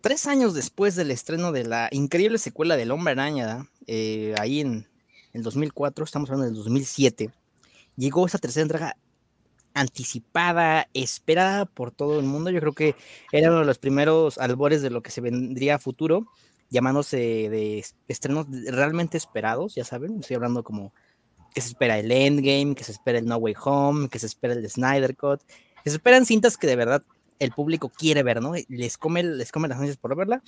tres años después del estreno de la increíble secuela del Hombre Araña, eh, ahí en el 2004, estamos hablando del 2007, llegó esa tercera entrega anticipada, esperada por todo el mundo. Yo creo que era uno de los primeros albores de lo que se vendría a futuro, llamándose de estrenos realmente esperados, ya saben, estoy hablando como que se espera el Endgame, que se espera el No Way Home, que se espera el Snyder Cut, que se esperan cintas que de verdad el público quiere ver, ¿no? Les come, les come las ansias por verla.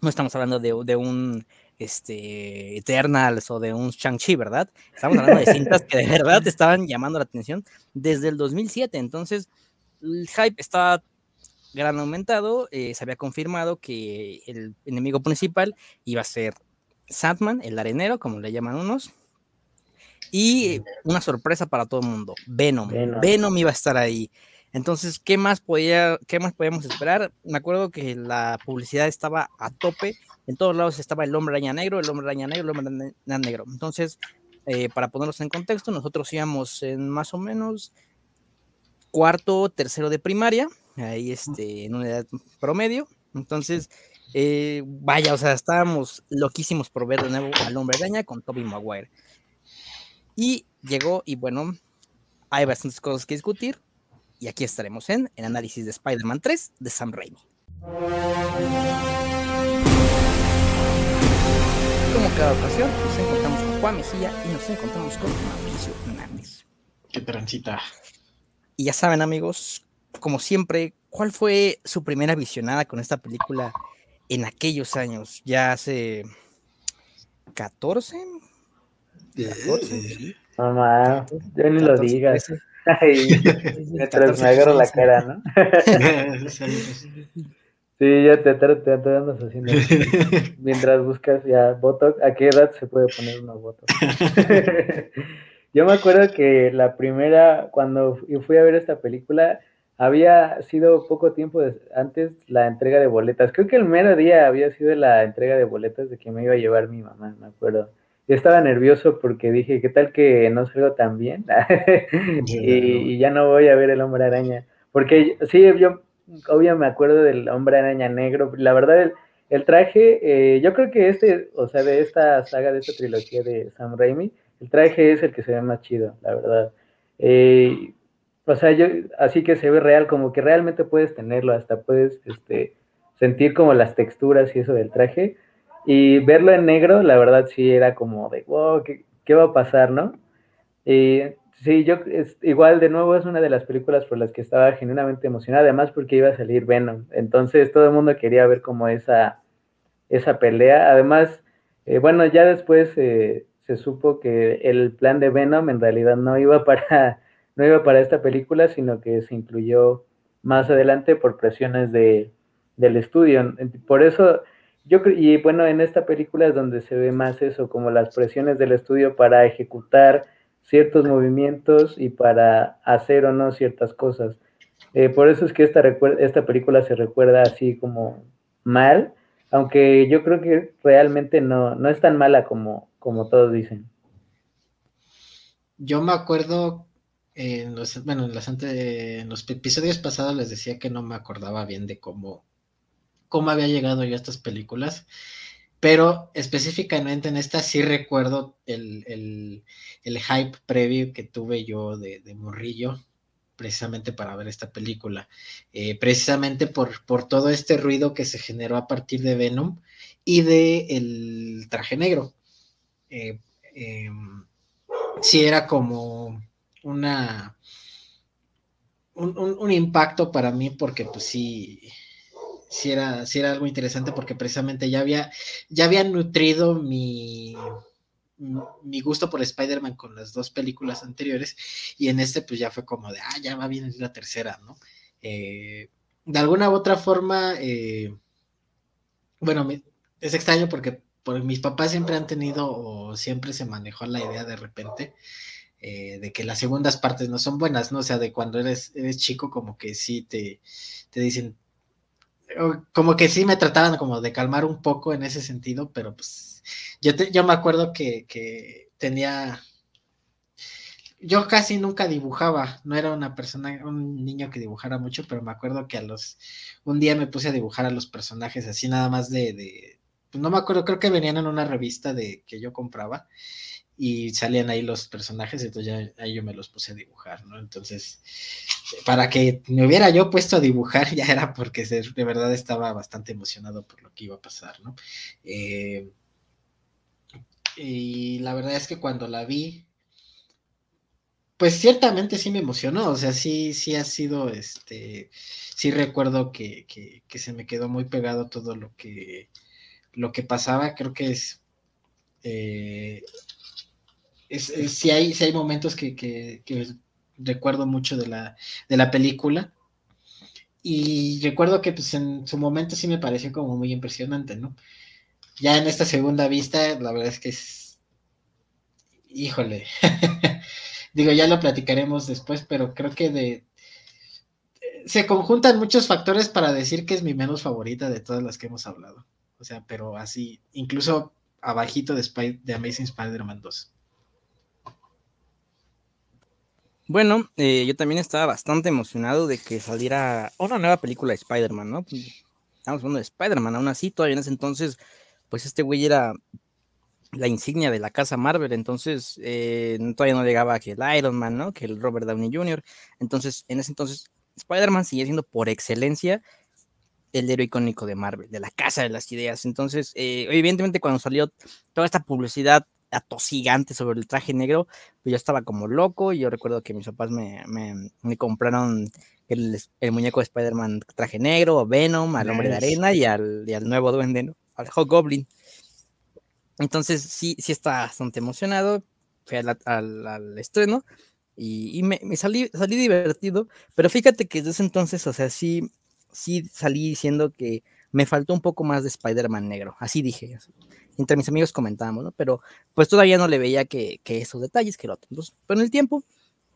No estamos hablando de, de un este, Eternals o de un Shang-Chi, ¿verdad? Estamos hablando de cintas que de verdad estaban llamando la atención desde el 2007. Entonces, el hype está gran aumentado. Eh, se había confirmado que el enemigo principal iba a ser Sandman, el arenero, como le llaman unos. Y una sorpresa para todo el mundo, Venom. Venom, iba a estar ahí. Entonces, ¿qué más, podía, ¿qué más podíamos esperar? Me acuerdo que la publicidad estaba a tope. En todos lados estaba el hombre araña negro, el hombre araña negro, el hombre araña negro. Entonces, eh, para ponerlos en contexto, nosotros íbamos en más o menos cuarto, tercero de primaria, ahí este, en una edad promedio. Entonces, eh, vaya, o sea, estábamos loquísimos por ver de nuevo al hombre araña con Toby Maguire. Y llegó, y bueno, hay bastantes cosas que discutir. Y aquí estaremos en el análisis de Spider-Man 3 de Sam Raimi. Como cada ocasión, nos encontramos con Juan Mesía y nos encontramos con Mauricio Hernández. Qué transita. Y ya saben, amigos, como siempre, ¿cuál fue su primera visionada con esta película en aquellos años? Ya hace 14, 14, Mamá, ya ni lo digas. mientras me agarro la cara, ¿no? sí, ya te, te, te, andas haciendo. Mientras buscas ya Botox, ¿a qué edad se puede poner una Botox? Yo me acuerdo que la primera, cuando fui a ver esta película, había sido poco tiempo antes la entrega de boletas. Creo que el mero día había sido la entrega de boletas de que me iba a llevar mi mamá, me acuerdo. Yo estaba nervioso porque dije, ¿qué tal que no salgo tan bien? y, ya no voy a ver el hombre araña. Porque sí, yo obvio me acuerdo del hombre araña negro. La verdad, el, traje, eh, yo creo que este, o sea, de esta saga, de esta trilogía de Sam Raimi, el traje es el que se ve más chido, la verdad. Eh, o sea, yo, así que se ve real, como que realmente puedes tenerlo, hasta puedes este, sentir como las texturas y eso del traje. Y verlo en negro, la verdad sí era como de, wow, ¿qué, va a pasar, no? Y sí, yo, es, igual de nuevo es una de las películas por las que estaba genuinamente emocionada, además porque iba a salir Venom. Entonces todo el mundo quería ver como esa, esa pelea. Además, eh, bueno, ya después eh, se supo que el plan de Venom en realidad no iba para, no iba para esta película, sino que se incluyó más adelante por presiones de, del estudio. Por eso yo y bueno, en esta película es donde se ve más eso, como las presiones del estudio para ejecutar ciertos movimientos y para hacer o no ciertas cosas. Eh, por eso es que esta, esta película se recuerda así como mal, aunque yo creo que realmente no, no es tan mala como, como todos dicen. Yo me acuerdo en los, bueno, en, en los episodios pasados les decía que no me acordaba bien de cómo cómo había llegado yo a estas películas, pero específicamente en esta sí recuerdo el, hype previo que tuve yo de, morrillo, precisamente para ver esta película, eh, precisamente por, por, todo este ruido que se generó a partir de Venom y de el traje negro. Eh, em, sí era como una un, un, impacto para mí porque pues sí sí era, era algo interesante porque precisamente ya había, ya había nutrido mi, mi gusto por Spider-Man con las dos películas anteriores y en este pues ya fue como de, ah, ya va bien la tercera, ¿no? Eh, de alguna u otra forma, eh, bueno, es extraño porque por, mis papás siempre han tenido o siempre se manejó la idea de repente eh, de que las segundas partes no son buenas, ¿no? O sea, de cuando eres, eres chico como que sí te, te dicen, como que sí me trataban como de calmar un poco en ese sentido, pero pues yo, yo me acuerdo que, tenía yo casi nunca dibujaba, no era una persona, un niño que dibujara mucho, pero me acuerdo que a los, un día me puse a dibujar a los personajes así nada más de, de no me acuerdo, creo que venían en una revista de que yo compraba y salían ahí los personajes, entonces ya ahí yo me los puse a dibujar, ¿no? Entonces, para que me hubiera yo puesto a dibujar ya era porque de verdad estaba bastante emocionado por lo que iba a pasar, ¿no? Eh, y la verdad es que cuando la vi, pues ciertamente sí me emocionó, o sea, sí, sí ha sido, este, sí recuerdo que, que, se me quedó muy pegado todo lo que, lo que pasaba, creo que es, eh, sí, hay, hay momentos que, recuerdo mucho de la, de la película, y recuerdo que pues en su momento sí me pareció como muy impresionante, ¿no? Ya en esta segunda vista, la verdad es que es, híjole, Digo, ya lo platicaremos después, pero creo que se conjuntan muchos factores para decir que es mi menos favorita de todas las que hemos hablado. O sea, pero así, incluso abajito de, de Amazing Spider-Man 2. Bueno, eh, yo también estaba bastante emocionado de que saliera una nueva película de Spider-Man, ¿no? Estamos hablando de Spider-Man, aún así, todavía en ese entonces, pues este güey era la insignia de la casa Marvel, entonces eh, todavía no llegaba que el Iron Man, ¿no? Que el Robert Downey Jr. Entonces, en ese entonces, Spider-Man sigue siendo por excelencia el héroe icónico de Marvel, de la casa de las ideas. Entonces, eh, evidentemente, cuando salió toda esta publicidad atosigante sobre el traje negro, pues yo estaba como loco. Y yo recuerdo que mis papás me, me, compraron el, el, muñeco de Spider-Man traje negro, Venom, al hombre de arena y al, y al nuevo duende, ¿no? Al Goblin. Entonces sí, sí está bastante emocionado. Fui al, estreno y, me, salí, salí divertido. Pero fíjate que desde entonces, o sea, sí, sí salí diciendo que me faltó un poco más de Spider-Man negro. Así dije. Entre mis amigos comentábamos, ¿no? Pero pues todavía no le veía que, esos detalles, que el otro. Pero en el tiempo,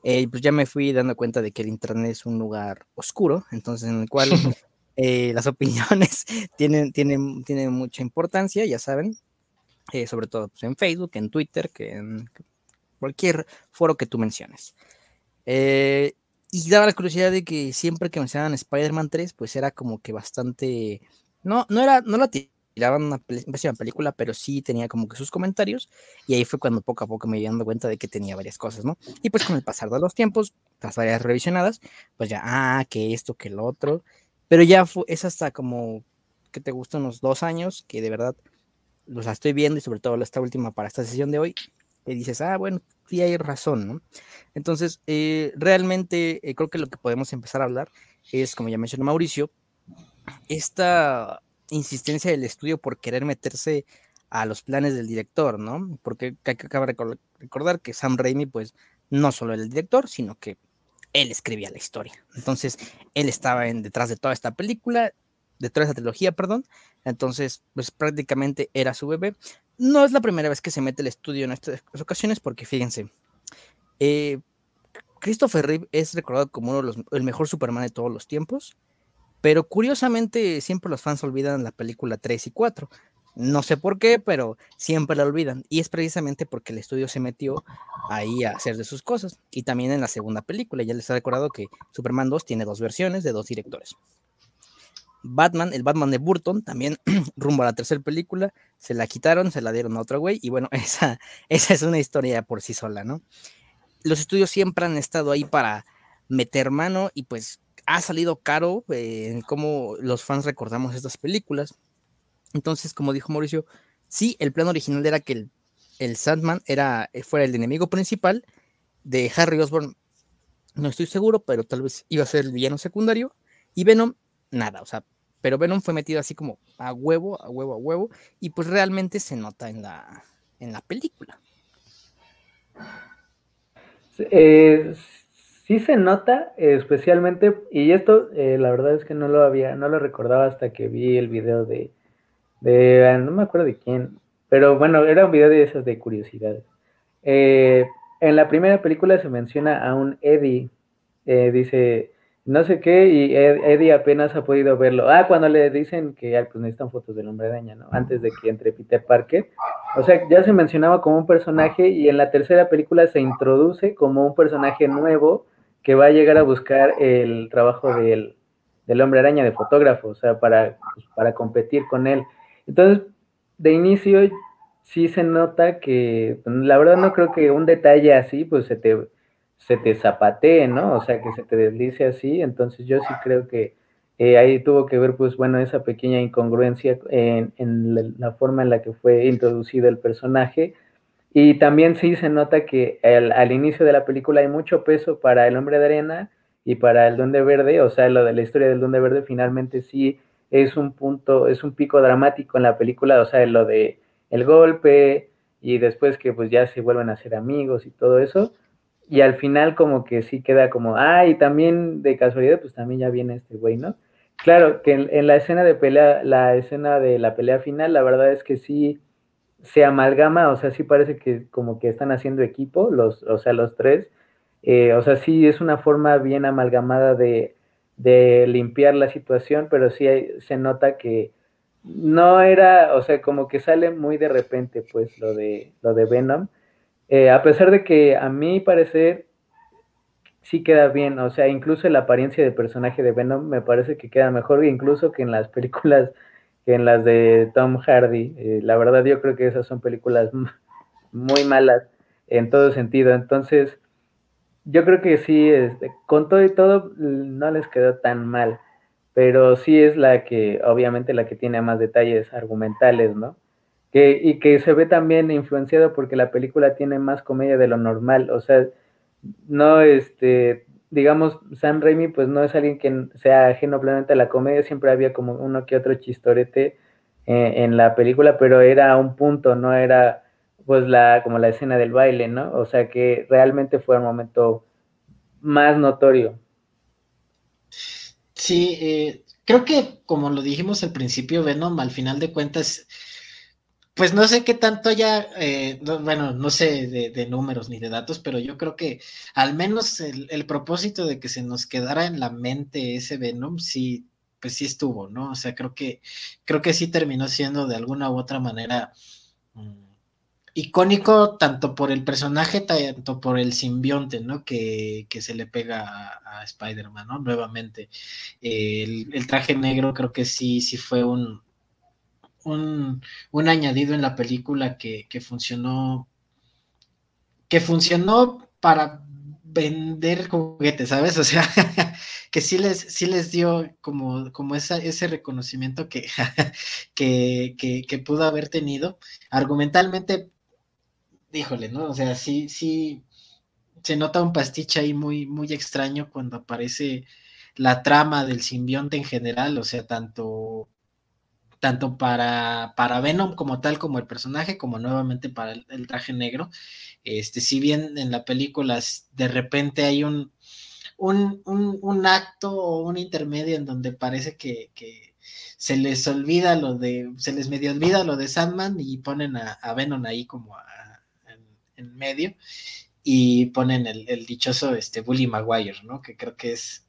eh, pues ya me fui dando cuenta de que el Internet es un lugar oscuro, entonces en el cual eh, las opiniones tienen, tienen, tienen mucha importancia, ya saben. Eh, sobre todo pues, en Facebook, en Twitter, que en cualquier foro que tú menciones. Eh, y daba la curiosidad de que siempre que mencionaban Spider-Man 3, pues era como que bastante. No, no era, no la tiraban una pésima película, pero sí tenía como que sus comentarios. Y ahí fue cuando poco a poco me di dando cuenta de que tenía varias cosas, ¿no? Y pues con el pasar de los tiempos, las varias revisionadas, pues ya, ah, que esto, que lo otro. Pero ya fue, es hasta como que te gustan unos dos años que de verdad los estoy viendo y sobre todo esta última para esta sesión de hoy, que dices, ah, bueno, sí hay razón, ¿no? Entonces, eh, realmente eh, creo que lo que podemos empezar a hablar es, como ya mencionó Mauricio, esta insistencia del estudio por querer meterse a los planes del director, ¿no? Porque hay que de recordar que Sam Raimi, pues, no solo era el director, sino que él escribía la historia. Entonces, él estaba en, detrás de toda esta película, de toda esa trilogía, perdón. Entonces, pues prácticamente era su bebé. No es la primera vez que se mete el estudio en estas ocasiones, porque fíjense, eh, Christopher Reeve es recordado como uno de los, el mejor Superman de todos los tiempos, pero curiosamente siempre los fans olvidan la película 3 y 4. No sé por qué, pero siempre la olvidan. Y es precisamente porque el estudio se metió ahí a hacer de sus cosas. Y también en la segunda película, ya les he recordado que Superman 2 tiene dos versiones de dos directores. Batman, el Batman de Burton, también rumbo a la tercera película, se la quitaron, se la dieron a otro güey, y bueno, esa, esa es una historia por sí sola, ¿no? Los estudios siempre han estado ahí para meter mano y pues ha salido caro eh, en cómo los fans recordamos estas películas. Entonces, como dijo Mauricio, sí, el plan original era que el, el Sandman era, eh, fuera el enemigo principal de Harry Osborn. No estoy seguro, pero tal vez iba a ser el villano secundario. Y Venom nada, o sea, pero Venom fue metido así como a huevo, a huevo, a huevo, y pues realmente se nota en la, en la película. Eh, sí se nota, especialmente, y esto eh, la verdad es que no lo había, no lo recordaba hasta que vi el video de, de no me acuerdo de quién, pero bueno, era un video de esas de curiosidades. Eh, en la primera película se menciona a un Eddie, dice, no sé qué, y Eddie apenas ha podido verlo. Ah, cuando le dicen que pues necesitan fotos del hombre araña, ¿no? Antes de que entre Peter Parker. O sea, ya se mencionaba como un personaje y en la tercera película se introduce como un personaje nuevo que va a llegar a buscar el trabajo del, del hombre araña de fotógrafo, o sea, para, pues, para competir con él. Entonces, de inicio sí se nota que, la verdad no creo que un detalle así, pues se te se te zapatee, ¿no? O sea, que se te deslice así. Entonces yo sí creo que eh, ahí tuvo que ver, pues bueno, esa pequeña incongruencia en, la, forma en la que fue introducido el personaje. Y también sí se nota que al inicio de la película hay mucho peso para el hombre de arena y para el Duende Verde, o sea, lo de la historia del Duende Verde finalmente sí es un punto, es un pico dramático en la película, o sea, lo de el golpe y después que pues ya se vuelven a ser amigos y todo eso y al final como que sí queda como, ah, y también de casualidad, pues también ya viene este güey, ¿no? Claro, que en, la escena de pelea, la escena de la pelea final, la verdad es que sí se amalgama, o sea, sí parece que como que están haciendo equipo, los, o sea, los tres, eh, o sea, sí es una forma bien amalgamada de, de limpiar la situación, pero sí se nota que no era, o sea, como que sale muy de repente, pues, lo de, lo de Venom, eh, a pesar de que a mi parecer sí queda bien, o sea, incluso la apariencia del personaje de Venom me parece que queda mejor incluso que en las películas, que en las de Tom Hardy. Eh, la verdad yo creo que esas son películas muy malas en todo sentido. Entonces, yo creo que sí, este, con todo y todo, no les quedó tan mal, pero sí es la que, obviamente, la que tiene más detalles argumentales, ¿no? que, y que se ve también influenciado porque la película tiene más comedia de lo normal, o sea, no, este, digamos, Sam Raimi pues no es alguien que sea ajeno plenamente a la comedia, siempre había como uno que otro chistorete eh, en la película, pero era un punto, no era pues la, como la escena del baile, ¿no? O sea que realmente fue un momento más notorio. Sí, eh, creo que como lo dijimos al principio, Venom, al final de cuentas, pues no sé qué tanto haya, eh, bueno, no sé de, números ni de datos, pero yo creo que al menos el, propósito de que se nos quedara en la mente ese Venom, sí, pues sí estuvo, ¿no? O sea, creo que, creo que sí terminó siendo de alguna u otra manera mm, icónico, tanto por el personaje, tanto por el simbionte, ¿no? Que, se le pega a, Spider-Man, ¿no? Nuevamente. el, el traje negro creo que sí, sí fue un un, añadido en la película que, funcionó, que funcionó para vender juguetes, ¿sabes? O sea, que sí les, sí les dio como, como ese reconocimiento que, que, que, pudo haber tenido. Argumentalmente, híjole, ¿no? O sea, sí, sí, se nota un pastiche ahí muy, muy extraño cuando aparece la trama del simbionte en general, o sea, tanto tanto para, para Venom como tal, como el personaje, como nuevamente para el, traje negro. Este, si bien en la película de repente hay un, un, acto o un intermedio en donde parece que, se les olvida lo de, se les medio olvida lo de Sandman y ponen a, Venom ahí como en, medio y ponen el, el, dichoso este Bully Maguire, ¿no? Que creo que es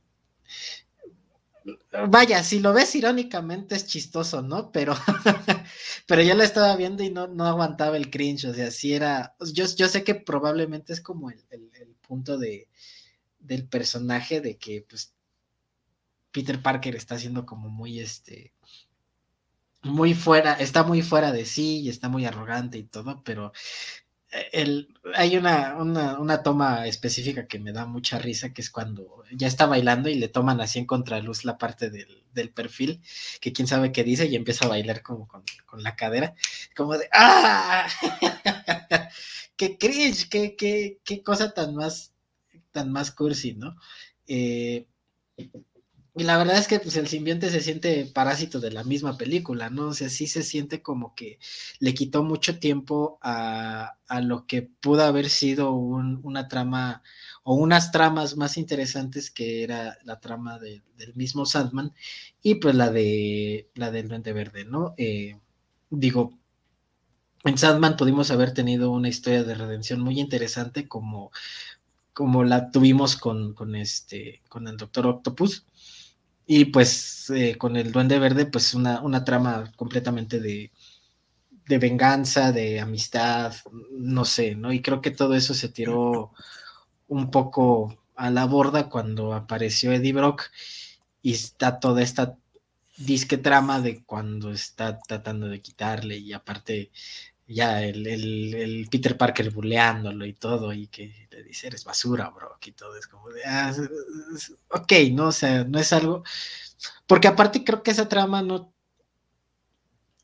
Vaya, si lo ves irónicamente es chistoso, ¿no? Pero, pero yo la estaba viendo y no, no aguantaba el cringe, o sea, si era, yo, yo sé que probablemente es como el, punto de, del personaje de que, pues, Peter Parker está haciendo como muy, este, muy fuera, está muy fuera de sí y está muy arrogante y todo, pero el, hay una, una, toma específica que me da mucha risa, que es cuando ya está bailando y le toman así en contraluz la parte del, del perfil, que quién sabe qué dice, y empieza a bailar como con, la cadera, como de ¡ah! ¡Qué cringe! ¡Qué, qué, qué cosa tan más, tan más cursi, ¿no? Eh, y la verdad es que pues el simbionte se siente parásito de la misma película, ¿no? O sea, sí se siente como que le quitó mucho tiempo a, lo que pudo haber sido una trama o unas tramas más interesantes que era la trama del mismo Sandman y pues la de la del Duende Verde, ¿no? Eh, digo, en Sandman pudimos haber tenido una historia de redención muy interesante como como la tuvimos con, con este, con el Doctor Octopus. Y pues eh, con el Duende Verde, pues una, una trama completamente de, de venganza, de amistad, no sé, ¿no? Y creo que todo eso se tiró un poco a la borda cuando apareció Eddie Brock y está toda esta disque trama de cuando está tratando de quitarle y aparte ya el, Peter Parker buleándolo y todo y que le dice eres basura, Brock y todo es como de, ah, ok, no, o sea, no es algo, porque aparte creo que esa trama no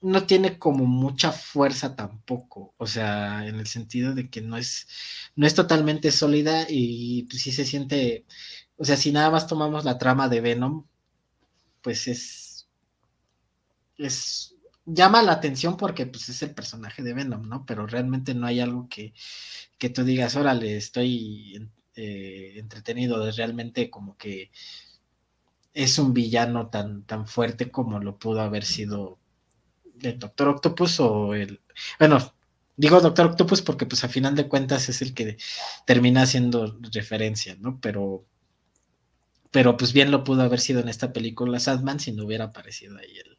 no tiene como mucha fuerza tampoco, o sea, en el sentido de que no es, no es totalmente sólida y pues sí se siente, o sea, si nada más tomamos la trama de Venom, pues es, es, llama la atención porque pues es el personaje de Venom, ¿no? Pero realmente no hay algo que, que tú digas, órale, estoy eh, entretenido, es realmente como que es un villano tan, tan fuerte como lo pudo haber sido el Doctor Octopus o el. Bueno, digo Doctor Octopus porque, pues, a final de cuentas es el que termina haciendo referencia, ¿no? Pero. Pero, pues, bien lo pudo haber sido en esta película Sadman si no hubiera aparecido ahí el,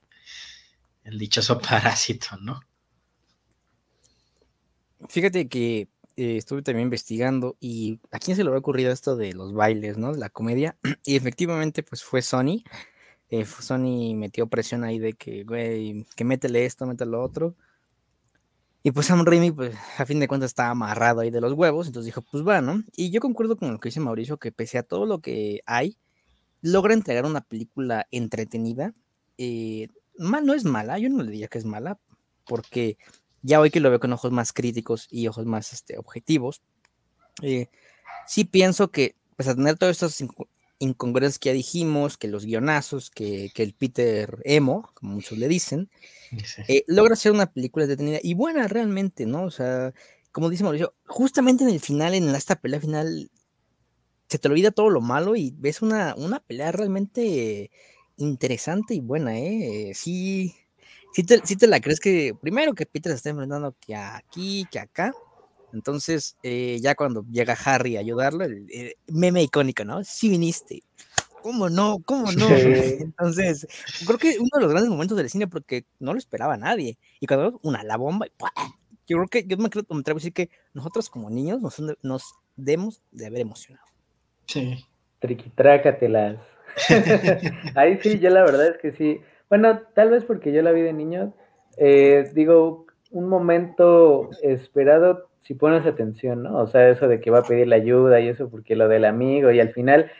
el dichoso parásito, ¿no? Fíjate que eh, estuve también investigando y a quién se le había ocurrido esto de los bailes, ¿no? La comedia. Y efectivamente, pues fue Sony eh, Sony metió presión ahí de que, güey, que métele esto, métele lo otro. Y pues Sam Raimi, pues a fin de cuentas estaba amarrado ahí de los huevos, entonces dijo, pues va, ¿no? Y yo concuerdo con lo que dice Mauricio, que pese a todo lo que hay, logra entregar una película entretenida. Eh, mal no es mala, yo no le diría que es mala, porque ya hoy que lo veo con ojos más críticos y ojos más este, objetivos, eh, sí pienso que, pues a tener todos estos incongruencias que ya dijimos, que los guionazos, que, el Peter Emo, como muchos le dicen, eh, logra hacer una película detenida y buena realmente, ¿no? O sea, como dice Mauricio, justamente en el final, en esta pelea final, se te olvida todo lo malo y ves una, una pelea realmente interesante y buena, ¿eh? Sí, sí te, sí te la crees que, primero que Peter se está enfrentando que aquí, que acá, entonces, eh, ya cuando llega Harry a ayudarlo, el, meme icónico, ¿no? Sí viniste. ¿Cómo no? ¿Cómo no? Entonces, creo que uno de los grandes momentos del cine porque no lo esperaba nadie. Y cuando una la bomba, yo creo que yo me, creo, me atrevo a decir que nosotros como niños nos, nos demos de haber emocionado. Sí. Triquitrácatelas. Ahí sí, yo la verdad es que sí. Bueno, tal vez porque yo la vi de niño. Eh, digo, un momento esperado si pones atención, ¿no? O sea, eso de que va a pedir la ayuda y eso porque lo del amigo y al final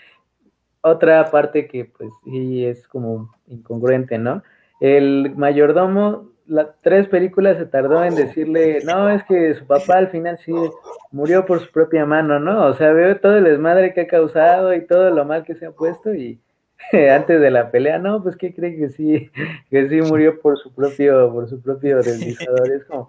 otra parte que pues sí es como incongruente, ¿no? El mayordomo, las tres películas se tardó en decirle, no, es que su papá al final sí murió por su propia mano, ¿no? O sea, veo todo el desmadre que ha causado y todo lo mal que se ha puesto y antes de la pelea, no, pues ¿qué cree que sí, que sí murió por su propio, por su propio deslizador? Es como,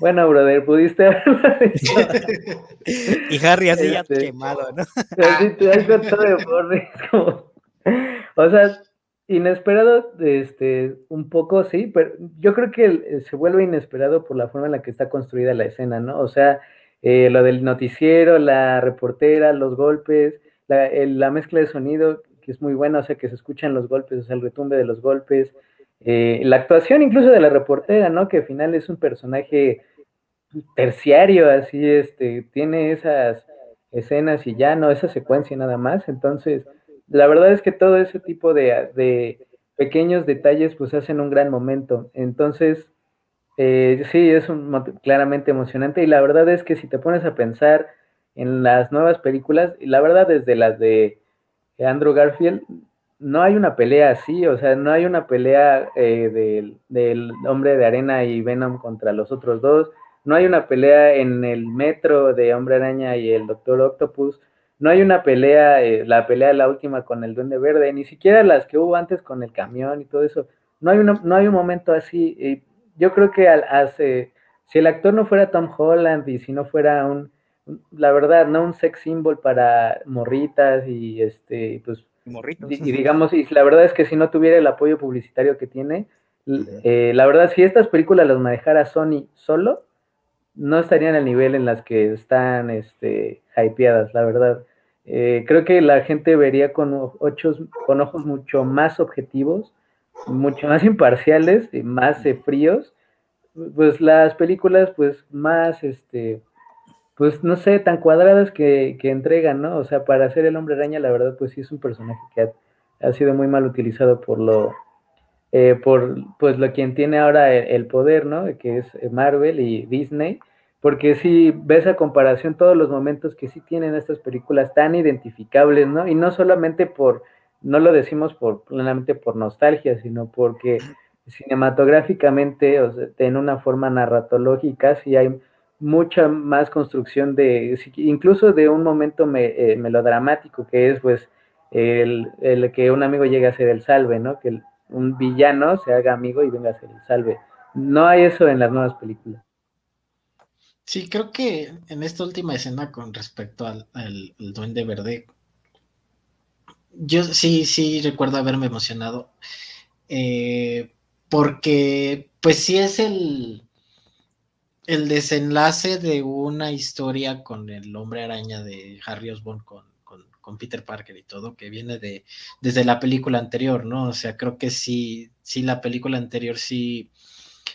bueno, brother, pudiste haberlo Y Harry así ya este, quemado, ¿no? Así te has todo de borre. Como... O sea, inesperado, este, un poco, sí, pero yo creo que eh, se vuelve inesperado por la forma en la que está construida la escena, ¿no? O sea, eh, lo del noticiero, la reportera, los golpes, la, la, mezcla de sonido, que es muy buena, o sea, que se escuchan los golpes, o sea, el retumbe de los golpes, eh, la actuación incluso de la reportera, ¿no? Que al final es un personaje terciario, así, este, tiene esas escenas y ya no esa secuencia nada más. Entonces, la verdad es que todo ese tipo de, pequeños detalles pues hacen un gran momento. Entonces, eh, sí, es claramente emocionante y la verdad es que si te pones a pensar en las nuevas películas, la verdad desde las de Andrew Garfield, no hay una pelea así, o sea, no hay una pelea eh, del, hombre de arena y Venom contra los otros dos, no hay una pelea en el metro de Hombre Araña y el Doctor Octopus, no hay una pelea, eh, la pelea la última con el Duende Verde, ni siquiera las que hubo antes con el camión y todo eso, no hay, no hay un momento así, y yo creo que hace, si el actor no fuera Tom Holland y si no fuera un, la verdad, no un sex symbol para morritas y este, pues y, digamos, y la verdad es que si no tuviera el apoyo publicitario que tiene, eh, la verdad, si estas películas las manejara Sony solo, no estarían al nivel en las que están este, hypeadas, la verdad. Eh, creo que la gente vería con, ochos, con ojos mucho más objetivos, mucho más imparciales más eh, fríos, pues las películas pues más, este, pues no sé, tan cuadradas que, que entregan, ¿no? O sea, para hacer el hombre araña, la verdad, pues sí es un personaje que ha, ha sido muy mal utilizado por lo, eh, por pues lo quien tiene ahora el, poder, ¿no? Que es Marvel y Disney, porque si ves a comparación todos los momentos que sí tienen estas películas tan identificables, ¿no? Y no solamente por, no lo decimos por plenamente por nostalgia, sino porque cinematográficamente, o sea, en una forma narratológica, sí hay mucha más construcción de, incluso de un momento eh, melodramático, que es pues el, el, que un amigo llegue a ser el salve, ¿no? Que un villano se haga amigo y venga a ser el salve. No hay eso en las nuevas películas. Sí, creo que en esta última escena con respecto al, Duende Verde, yo sí, sí recuerdo haberme emocionado, eh, porque pues sí es el, el desenlace de una historia con el hombre araña de Harry Osborn con, con Peter Parker y todo, que viene de desde la película anterior, ¿no? O sea, creo que sí, sí la película anterior sí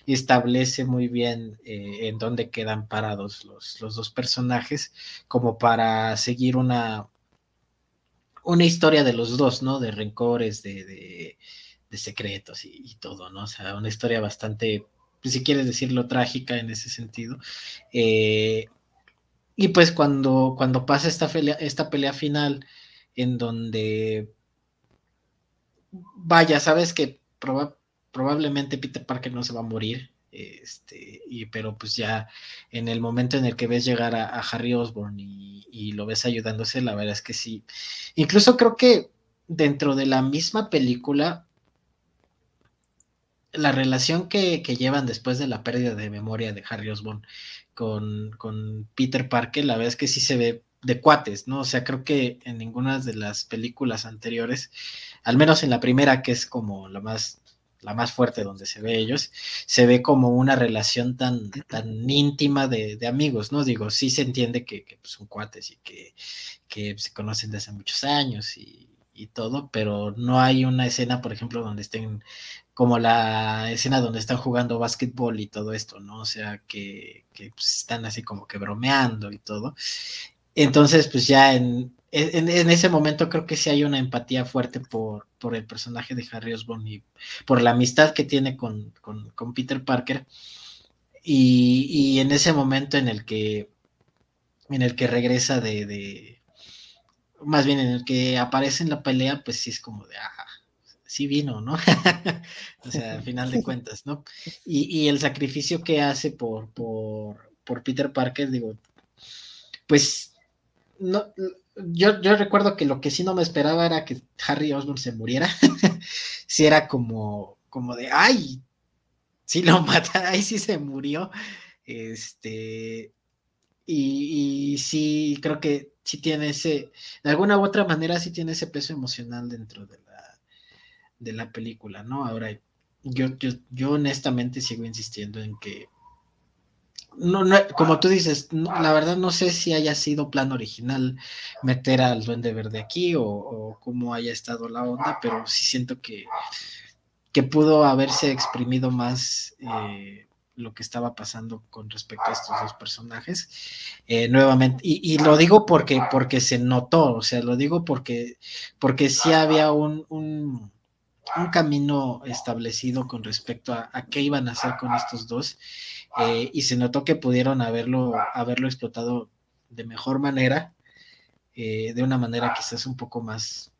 establece muy bien eh, en dónde quedan parados los, los, dos personajes, como para seguir una, una historia de los dos, ¿no? De rencores, de, de, secretos y, todo, ¿no? O sea, una historia bastante, si quieres decirlo, trágica en ese sentido. Eh, y pues cuando, cuando pasa esta pelea, esta pelea final, en donde, vaya, sabes que probablemente Peter Parker no se va a morir, este, y, pero pues ya en el momento en el que ves llegar a, Harry Osborn y, y, lo ves ayudándose, la verdad es que sí. Incluso creo que dentro de la misma película, la relación que, que llevan después de la pérdida de memoria de Harry Osborn con, Peter Parker, la verdad es que sí se ve de cuates, ¿no? O sea, creo que en ninguna de las películas anteriores, al menos en la primera, que es como la más, la más fuerte donde se ve ellos, se ve como una relación tan, tan íntima de, amigos, ¿no? Digo, sí se entiende que, son cuates y que, que, se conocen desde hace muchos años y, y todo, pero no hay una escena, por ejemplo, donde estén como la escena donde están jugando básquetbol y todo esto, ¿no? O sea, que, pues, están así como que bromeando y todo. Entonces, pues ya en, ese momento creo que sí hay una empatía fuerte por, por el personaje de Harry Osborn y por la amistad que tiene con, Peter Parker. Y, en ese momento en el que en el que regresa de, de, más bien en el que aparece en la pelea, pues sí es como de, ah, sí vino, ¿no? o sea, al final de cuentas, ¿no? Y, el sacrificio que hace por, por, por, Peter Parker, digo, pues, no, yo, yo recuerdo que lo que sí no me esperaba era que Harry Osborn se muriera. si era como, como de, ay, sí lo mata, ahí sí se murió. Este, y, y, sí, creo que sí tiene ese, de alguna u otra manera sí tiene ese peso emocional dentro de de la película, ¿no? Ahora, yo, yo, honestamente sigo insistiendo en que, no, no, como tú dices, la verdad no sé si haya sido plan original meter al duende verde aquí o, cómo haya estado la onda, pero sí siento que, que pudo haberse exprimido más eh, lo que estaba pasando con respecto a estos dos personajes. Eh, nuevamente, y, lo digo porque, porque se notó, o sea, lo digo porque, porque sí había un camino establecido con respecto a, qué iban a hacer con estos dos eh, y se notó que pudieron haberlo, haberlo explotado de mejor manera, eh, de una manera quizás un poco más,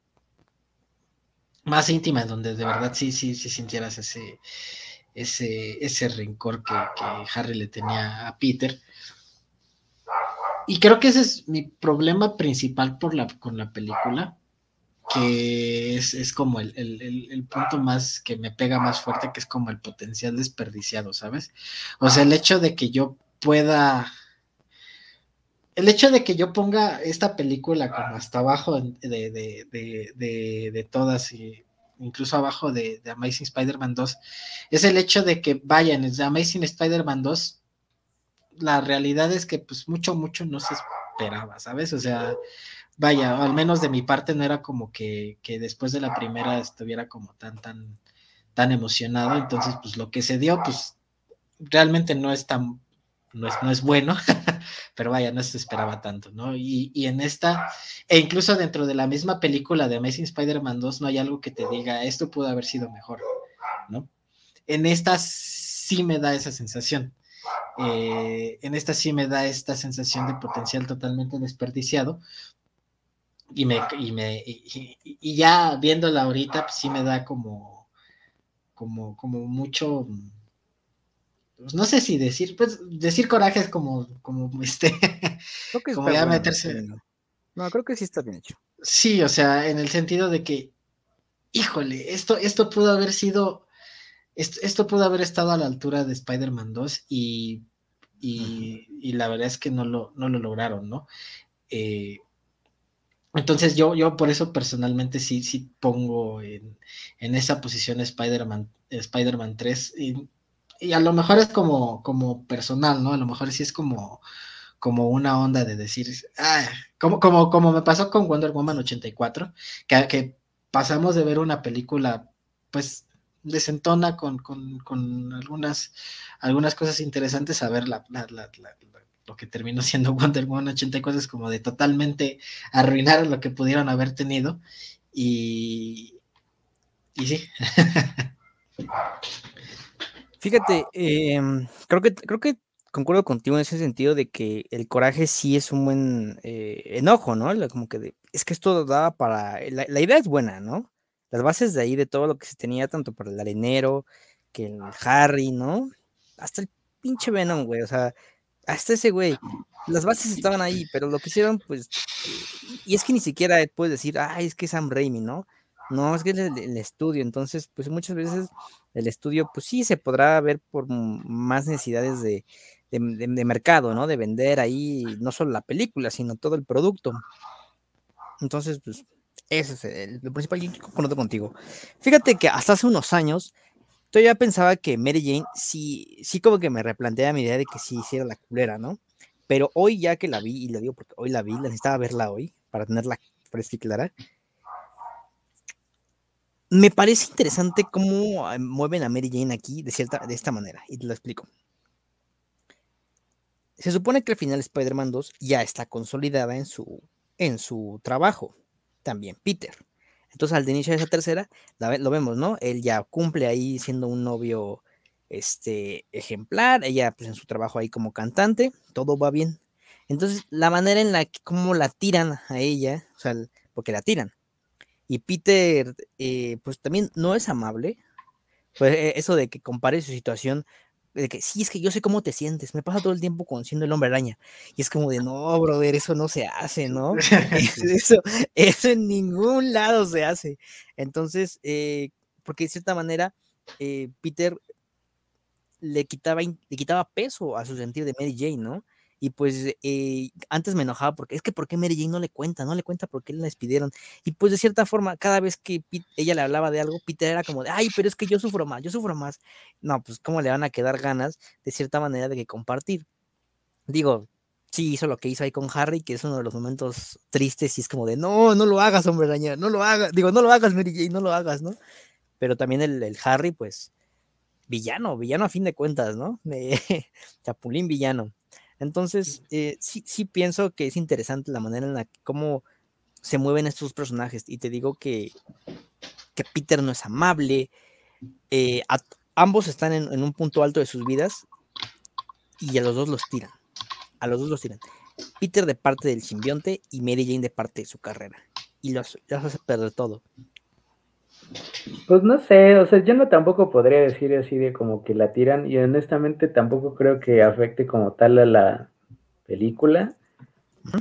más íntima, donde de verdad sí, sí, sí sintieras ese, ese, ese rencor que, que Harry le tenía a Peter. Y creo que ese es mi problema principal por la, con la película que es, como el, punto más que me pega más fuerte, que es como el potencial desperdiciado, ¿sabes? O sea, el hecho de que yo pueda, el hecho de que yo ponga esta película como hasta abajo de, de, todas y incluso abajo de, Amazing Spider-Man 2, es el hecho de que, vayan, en Amazing Spider-Man 2 la realidad es que pues mucho, mucho no se esperaba, ¿sabes? O sea, vaya, al menos de mi parte no era como que, que después de la primera estuviera como tan, tan, tan emocionado, entonces pues lo que se dio, pues realmente no es tan, no es, no es bueno, pero vaya, no se esperaba tanto, ¿no? Y, y, en esta, e incluso dentro de la misma película de Amazing Spider-Man 2, no hay algo que te diga, esto pudo haber sido mejor, ¿no? En esta sí me da esa sensación. Eh, en esta sí me da esta sensación de potencial totalmente desperdiciado. Y, me, y, me, y, ya viéndola ahorita, pues sí me da como, como, como mucho, pues no sé si decir, pues decir coraje es como, como este, creo que como ya meterse. No, creo que sí está bien hecho. Sí, o sea, en el sentido de que, híjole, esto, esto pudo haber sido esto, pudo haber estado a la altura de Spider-Man 2 y, y, la verdad es que no lo, no lo lograron, ¿no? Eh, entonces yo, yo por eso personalmente sí, sí pongo en, esa posición Spider-Man Spider 3 y, a lo mejor es como, como personal, ¿no? A lo mejor sí es como, como una onda de decir, ah, como, como, como me pasó con Wonder Woman 84, que, que pasamos de ver una película pues desentona con, con, con algunas, algunas cosas interesantes a ver la, lo que terminó siendo Wonder Woman 84 es como de totalmente arruinar lo que pudieron haber tenido y, y sí. Fíjate, em, creo que creo que concuerdo contigo en ese sentido de que el coraje sí es un buen eh, enojo, ¿no? Como que es que esto da para la, la, idea es buena, ¿no? las bases de ahí, de todo lo que se tenía, tanto para el arenero, que el Harry, ¿no? Hasta el pinche Venom, güey, o sea, hasta ese güey. Las bases estaban ahí, pero lo que hicieron, pues, y es que ni siquiera puedes decir, ay, es que es Sam Raimi, ¿no? No, es que es el, estudio, entonces, pues muchas veces el estudio, pues sí, se podrá ver por más necesidades de, de, de mercado, ¿no? De vender ahí no solo la película, sino todo el producto. Entonces, pues, ese es el, principal que conozco contigo. Fíjate que hasta hace unos años, yo ya pensaba que Mary Jane sí, sí como que me replantea mi idea de que sí hiciera la culera, ¿no? Pero hoy ya que la vi, y lo digo porque hoy la vi, necesitaba verla hoy para tenerla fresca y clara. Me parece interesante cómo ah, mueven a Mary Jane aquí de, cierta, de esta manera, y te lo explico. Se supone que al final Spider-Man 2 ya está consolidada en su, en su trabajo también Peter. Entonces, al inicio de esa tercera, lo vemos, ¿no? Él ya cumple ahí siendo un novio este, ejemplar, ella pues en su trabajo ahí como cantante, todo va bien. Entonces, la manera en la que como la tiran a ella, o sea, porque la tiran. Y Peter, eh, pues también no es amable. Pues e, eso de que compare su situación de que sí, es que yo sé cómo te sientes, me pasa todo el tiempo conociendo el hombre araña. Y es como de, no, brother, eso no se hace, ¿no? eso, eso en ningún lado se hace. Entonces, eh, porque de cierta manera, eh, Peter le quitaba, le quitaba peso a su sentido de Mary Jane, ¿no? Y pues eh, antes me enojaba porque es que ¿por qué Mary Jane no le cuenta? No le cuenta por qué la despidieron. Y pues de cierta forma, cada vez que ella le hablaba de algo, Peter era como de, ay, pero es que yo sufro más, yo sufro más. No, pues cómo le van a quedar ganas de cierta manera de que compartir. Digo, sí hizo lo que hizo ahí con Harry, que es uno de los momentos tristes y es como de, no, no lo hagas, hombre araña, no lo hagas. Digo, no lo hagas, Mary Jane, no lo hagas, ¿no? Pero también el, el Harry, pues, villano, villano a fin de cuentas, ¿no? Chapulín villano. Entonces, eh, sí, sí pienso que es interesante la manera en la que cómo se mueven estos personajes. Y te digo que, que Peter no es amable. Eh, ambos están en, un punto alto de sus vidas y a los dos los tiran. A los dos los tiran. Peter de parte del simbionte y Mary Jane de parte de su carrera. Y los, los hace perder todo. Pues no sé, o sea, yo no tampoco podría decir así de como que la tiran y honestamente tampoco creo que afecte como tal a la película.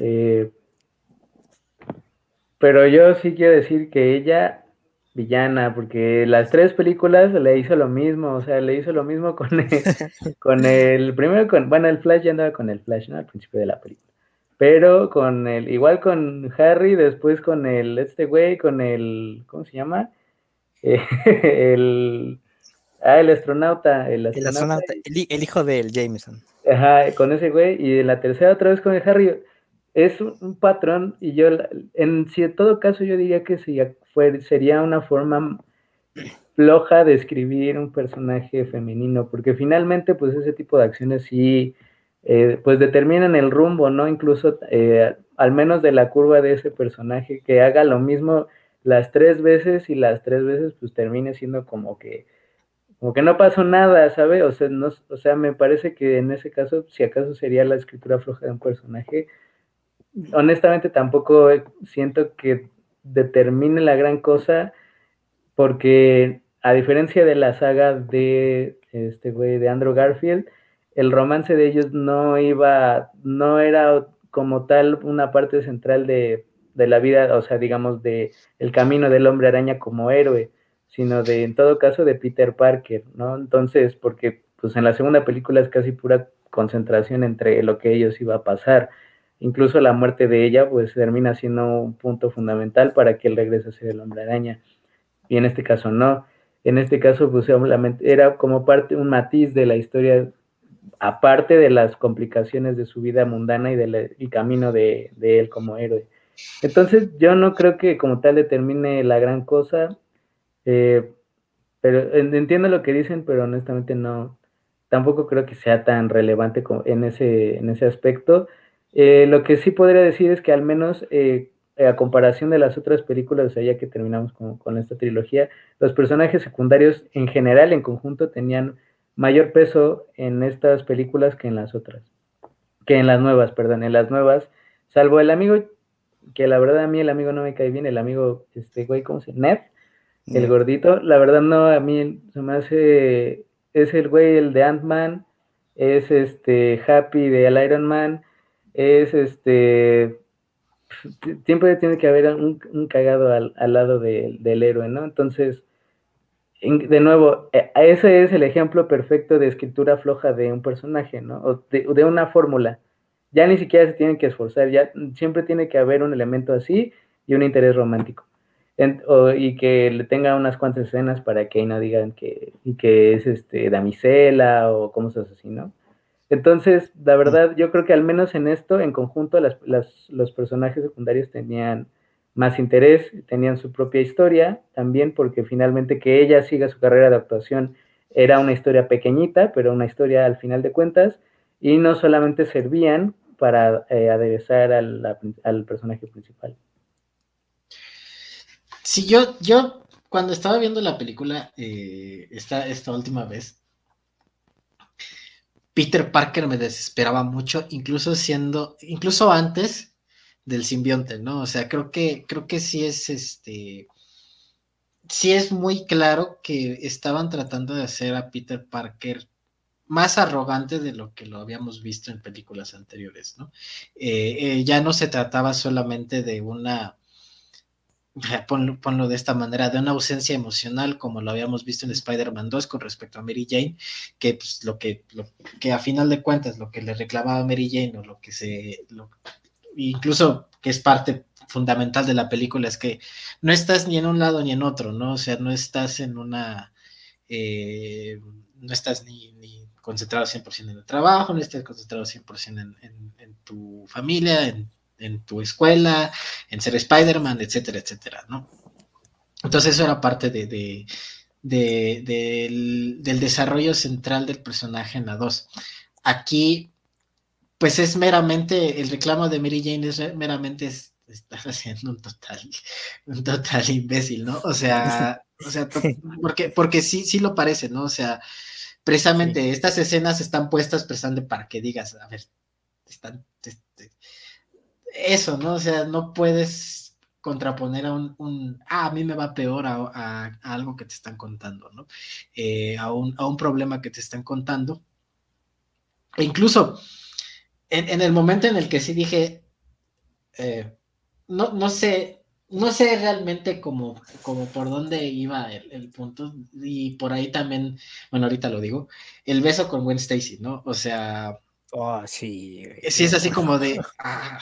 Eh, pero yo sí quiero decir que ella, villana, porque las tres películas le hizo lo mismo, o sea, le hizo lo mismo con el, con el primero con, bueno, el Flash ya andaba con el Flash, ¿no? Al principio de la película. Pero con el, igual con Harry, después con el, este güey, con el, ¿cómo se llama? el, ah, el astronauta. El astronauta, el, hijo del Jameson. Ajá, con ese güey, y la tercera otra vez con el Harry. Es un, patrón, y yo, en, si en todo caso, yo diría que si fue, sería una forma floja de escribir un personaje femenino, porque finalmente, pues ese tipo de acciones sí, eh, pues determinan el rumbo, ¿no? Incluso, eh, al menos de la curva de ese personaje, que haga lo mismo las tres veces y las tres veces, pues termine siendo como que, como que no pasó nada, ¿sabe? O sea, no, o sea, me parece que en ese caso, si acaso sería la escritura floja de un personaje, honestamente tampoco siento que determine la gran cosa, porque a diferencia de la saga de este güey de Andrew Garfield, el romance de ellos no iba, no era como tal una parte central de, la vida, o sea, digamos, de el camino del hombre araña como héroe, sino de, en todo caso, de Peter Parker, ¿no? Entonces, porque pues en la segunda película es casi pura concentración entre lo que ellos iba a pasar. Incluso la muerte de ella, pues termina siendo un punto fundamental para que él regrese a ser el hombre araña. Y en este caso no. En este caso, pues era como parte, un matiz de la historia, aparte de las complicaciones de su vida mundana y del camino de, él como héroe. Entonces, yo no creo que como tal determine la gran cosa, eh, pero entiendo lo que dicen, pero honestamente no, tampoco creo que sea tan relevante en ese, en ese aspecto. Eh, lo que sí podría decir es que al menos eh, a comparación de las otras películas, o ya que terminamos con, esta trilogía, los personajes secundarios en general, en conjunto, tenían mayor peso en estas películas que en las otras, que en las nuevas, perdón, en las nuevas, salvo el amigo, que la verdad a mí el amigo no me cae bien, el amigo, este güey, ¿cómo se llama? Ned, el gordito, la verdad no, a mí se me hace, es el güey, el de Ant-Man, es este Happy de el Iron Man, es este siempre tiene que haber un, cagado al, lado del héroe, ¿no? Entonces, de nuevo, e, ese es el ejemplo perfecto de escritura floja de un personaje, ¿no? O de, una fórmula. Ya ni siquiera se tienen que esforzar, ya siempre tiene que haber un elemento así y un interés romántico. y que le tenga unas cuantas escenas para que ahí no digan que, y que es este damisela o cosas así, ¿no? Entonces, la verdad, yo creo que al menos en esto, en conjunto, los personajes secundarios tenían más interés, tenían su propia historia, también porque finalmente que ella siga su carrera de actuación era una historia pequeñita, pero una historia al final de cuentas, y no solamente servían para eh, aderezar al, personaje principal. Sí, yo, yo cuando estaba viendo la película eh, esta, esta última vez, Peter Parker me desesperaba mucho, incluso siendo, incluso antes del simbionte, ¿no? O sea, creo que, creo que sí es este, sí es muy claro que estaban tratando de hacer a Peter Parker más arrogante de lo que lo habíamos visto en películas anteriores, ¿no? Eh, eh, ya no se trataba solamente de una ponlo, de esta manera, de una ausencia emocional como lo habíamos visto en Spider-Man 2 con respecto a Mary Jane, que pues, lo que, lo, que a final de cuentas lo que le reclamaba Mary Jane o lo que se, incluso que es parte fundamental de la película es que no estás ni en un lado ni en otro, ¿no? O sea, no estás en una, eh, no estás ni, concentrado 100% en el trabajo, no estás concentrado 100% en, en, en tu familia, en en tu escuela, en ser Spider-Man, etcétera, etcétera, ¿no? Entonces eso era parte de, del, desarrollo central del personaje en la 2. Aquí, pues es meramente, el reclamo de Mary Jane es meramente, estás haciendo un total, un total imbécil, ¿no? O sea, o sea, porque, porque sí, sí lo parece, ¿no? O sea, precisamente estas escenas están puestas precisamente para que digas, a ver, están, eso, ¿no? O sea, no puedes contraponer a un, ah, a mí me va peor a, algo que te están contando, ¿no? Eh, a, un, problema que te están contando. E incluso en, el momento en el que sí dije, eh, no, no sé, no sé realmente cómo, por dónde iba el, el, punto, y por ahí también, bueno, ahorita lo digo, el beso con Gwen Stacy, ¿no? O sea, Oh, sí. Sí, es así como de. Ah,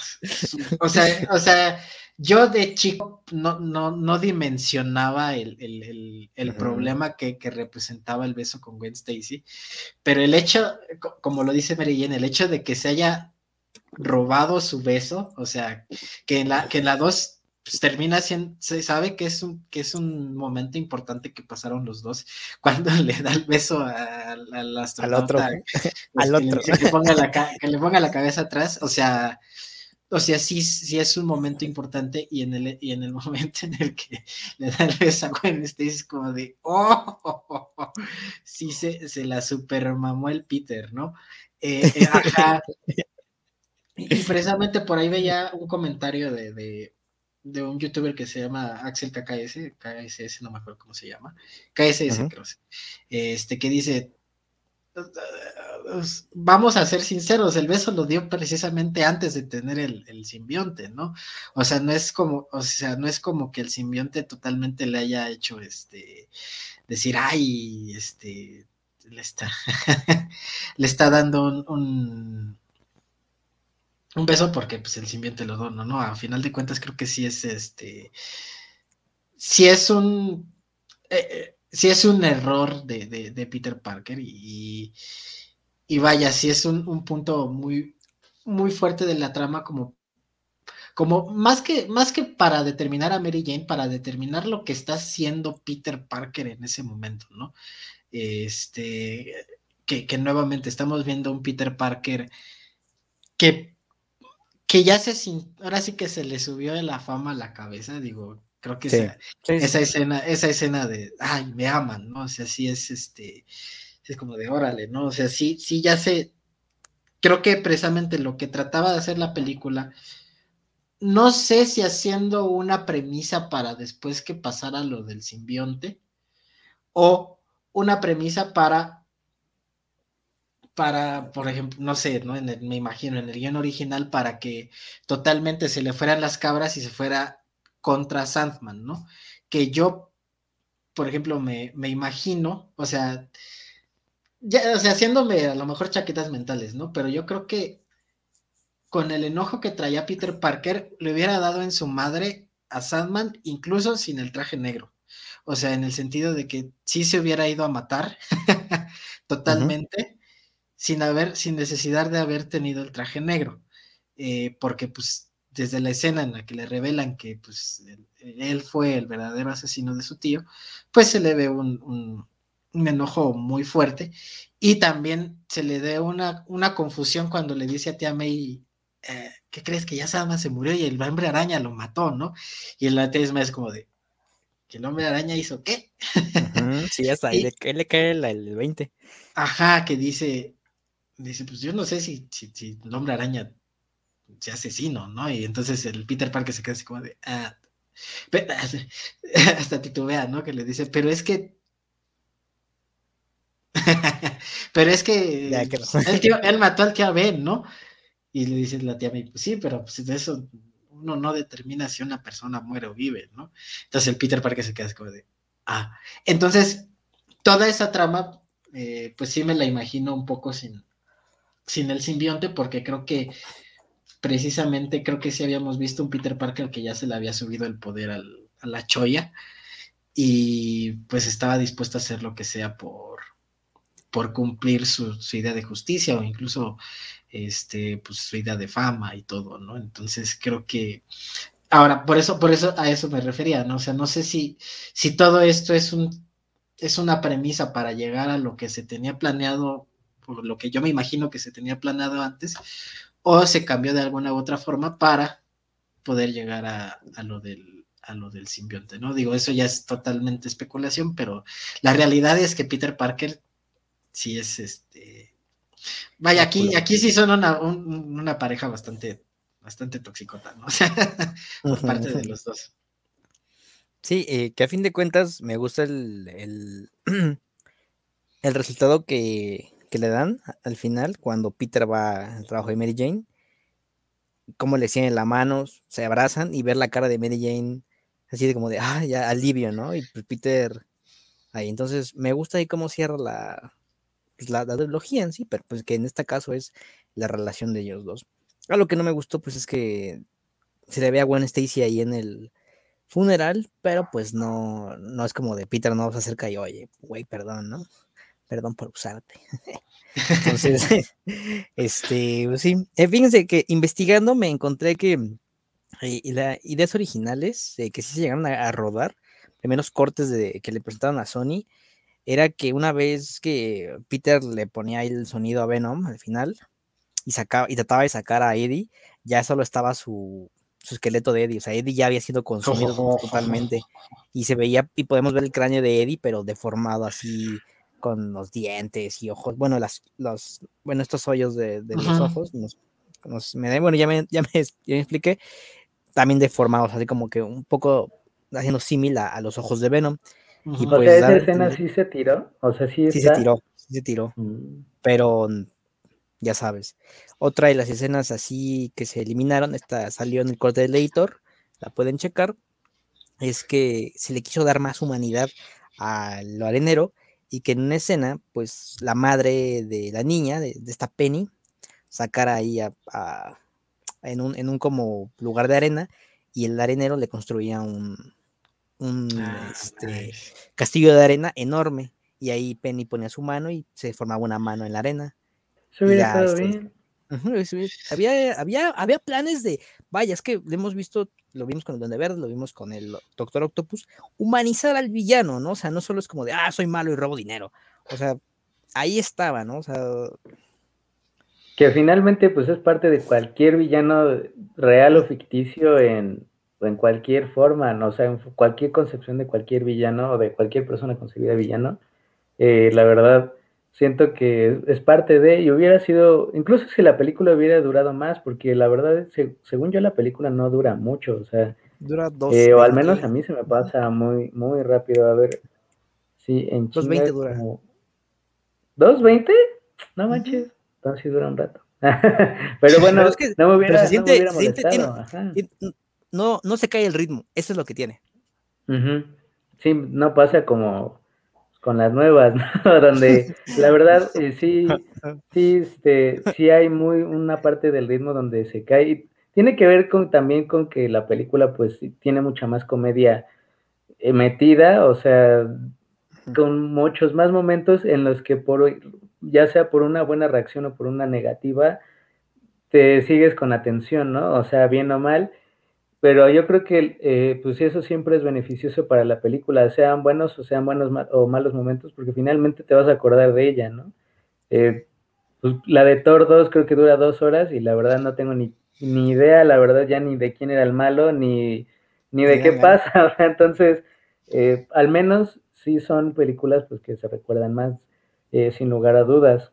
o sea, o sea, yo de chico no, no, no dimensionaba el, el, el, problema que, que, representaba el beso con Gwen Stacy, pero el hecho, como lo dice Mary Jane, el hecho de que se haya robado su beso, o sea, que en la, que en la 2 pues termina siendo, se sabe que es un, que es un momento importante que pasaron los dos, cuando le da el beso al Al otro. al otro. Que, le ponga la, que le ponga la cabeza atrás, o sea, o sea, sí, sí es un momento importante y en el, y en el momento en el que le da el beso a Gwen este es como de, oh, sí se, se la supermamó el Peter, ¿no? Eh, eh, ajá. Y precisamente por ahí veía un comentario de, de, de, un youtuber que se llama Axel KKS, KSS, no me acuerdo cómo se llama, KSS creo, este, que dice, vamos a ser sinceros, el beso lo dio precisamente antes de tener el, el, simbionte, ¿no? O sea, no es como, o sea, no es como que el simbionte totalmente le haya hecho este decir, ay, este le está, le está dando un un beso porque pues el simbionte lo dono, ¿no? A final de cuentas creo que sí es este, sí es un, eh, eh, sí es un error de, Peter Parker y, y, vaya, sí es un, punto muy, muy fuerte de la trama como, como más que, más que para determinar a Mary Jane, para determinar lo que está haciendo Peter Parker en ese momento, ¿no? Este, que, que nuevamente estamos viendo un Peter Parker que que ya se ahora sí que se le subió de la fama a la cabeza, digo, creo que esa, escena, esa escena de ay, me aman, ¿no? O sea, sí es este, es como de órale, ¿no? O sea, sí, sí ya sé, creo que precisamente lo que trataba de hacer la película, no sé si haciendo una premisa para después que pasara lo del simbionte, o una premisa para para, por ejemplo, no sé, ¿no? me imagino en el guion original para que totalmente se le fueran las cabras y se fuera contra Sandman, ¿no? Que yo, por ejemplo, me, me imagino, o sea, ya, o sea, haciéndome a lo mejor chaquetas mentales, ¿no? Pero yo creo que con el enojo que traía Peter Parker, le hubiera dado en su madre a Sandman, incluso sin el traje negro. O sea, en el sentido de que sí se hubiera ido a matar totalmente sin haber, sin necesidad de haber tenido el traje negro, eh, porque pues desde la escena en la que le revelan que pues él, fue el verdadero asesino de su tío, pues se le ve un, enojo muy fuerte y también se le ve una, una confusión cuando le dice a tía May, eh, ¿qué crees que ya Sama se murió y el hombre araña lo mató, ¿no? Y el tía es como de, ¿que el hombre araña hizo qué? sí, hasta ahí le, cae el, el 20. Ajá, que dice, dice, pues yo no sé si, si, el hombre araña se asesino, ¿no? Y entonces el Peter Parker se queda así como de, ah, hasta titubea, ¿no? Que le dice, pero es que... pero es que, él, mató al tío Ben, ¿no? Y le dice la tía pues sí, pero pues de eso uno no determina si una persona muere o vive, ¿no? Entonces el Peter Parker se queda así como de, ah, entonces toda esa trama, eh, pues sí me la imagino un poco sin, sin el simbionte, porque creo que precisamente creo que sí habíamos visto un Peter Parker que ya se le había subido el poder a la choya y pues estaba dispuesto a hacer lo que sea por, por cumplir su, idea de justicia o incluso este, pues, su idea de fama y todo, ¿no? Entonces creo que ahora, por eso, por eso a eso me refería, ¿no? O sea, no sé si, si todo esto es un es una premisa para llegar a lo que se tenía planeado por lo que yo me imagino que se tenía planeado antes, o se cambió de alguna u otra forma para poder llegar a, lo del a lo del simbionte, ¿no? Digo, eso ya es totalmente especulación, pero la realidad es que Peter Parker sí es este. Vaya, aquí, aquí sí son una, pareja bastante, bastante toxicota, ¿no? O sea, por parte de los dos. Sí, eh, que a fin de cuentas me gusta el, el, el resultado que, que le dan al final cuando Peter va al trabajo de Mary Jane, cómo le tienen la mano, se abrazan y ver la cara de Mary Jane así de como de, ah, ya alivio, ¿no? Y pues Peter ahí, entonces me gusta ahí cómo cierra la, pues, la trilogía en sí, pero pues que en este caso es la relación de ellos dos. A lo que no me gustó, pues es que se le ve a Gwen Stacy ahí en el funeral, pero pues no, no es como de Peter no se acerca y oye, güey, perdón, ¿no? Perdón por usarte. Entonces, este, pues sí, eh, fíjense que investigando me encontré que eh, las ideas originales eh, que sí se llegaron a, a rodar, primeros cortes de, que le presentaron a Sony, era que una vez que Peter le ponía el sonido a Venom al final y, sacaba, y trataba de sacar a Eddie, ya solo estaba su, su esqueleto de Eddie. O sea, Eddie ya había sido consumido totalmente. Y se veía, y podemos ver el cráneo de Eddie, pero deformado así, con los dientes y ojos. Bueno, las, los, bueno, estos hoyos de, de los ojos, nos, nos, me, bueno, ya me, ya me, ya me expliqué, también deformados, así como que un poco haciendo símil a, a, los ojos de Venom. Y pues, o sea, esa escena sí se tiró, o sea, sí, sí se tiró, sí se tiró, mm. pero ya sabes. Otra de las escenas así que se eliminaron, esta salió en el corte de Leitor, la pueden checar, es que se le quiso dar más humanidad a lo arenero y que en una escena, pues la madre de la niña, de, de esta Penny, sacara ahí a, a, en, un, en un como lugar de arena y el arenero le construía un, un ah, este, castillo de arena enorme y ahí Penny ponía su mano y se formaba una mano en la arena. Se hubiera estado este, bien. Uh -huh, había, había, había planes de, vaya, es que lo hemos visto, lo vimos con el Duende Verde, lo vimos con el Doctor Octopus, humanizar al villano, ¿no? O sea, no solo es como de, ah, soy malo y robo dinero. O sea, ahí estaba, ¿no? O sea. Que finalmente, pues es parte de cualquier villano real o ficticio en, en cualquier forma, ¿no? O sea, en cualquier concepción de cualquier villano o de cualquier persona concebida villano. Eh, la verdad siento que es parte de, y hubiera sido, incluso si la película hubiera durado más, porque la verdad, se, según yo, la película no dura mucho, o sea, dura dos. Eh, o al menos a mí se me pasa muy, muy rápido. A ver, sí, en China. 2.20 dura. Como... ¿2.20? No manches, entonces sí dura un rato. Pero bueno, pero es que, no me hubiera, se siente, no, me hubiera se siente, tiene, no, no se cae el ritmo, eso es lo que tiene. Uh -huh. Sí, no pasa como con las nuevas, ¿no? Donde la verdad eh, sí, sí, este, sí hay muy una parte del ritmo donde se cae. Tiene que ver con también con que la película pues tiene mucha más comedia eh, metida, o sea, con muchos más momentos en los que por ya sea por una buena reacción o por una negativa, te sigues con atención, ¿no? O sea, bien o mal pero yo creo que eh, pues eso siempre es beneficioso para la película, sean buenos o sean buenos o malos momentos, porque finalmente te vas a acordar de ella, ¿no? Eh, pues la de Thor 2 creo que dura dos horas y la verdad no tengo ni, ni idea, la verdad ya ni de quién era el malo, ni, ni de qué pasa, entonces eh, al menos sí son películas pues que se recuerdan más, eh, sin lugar a dudas.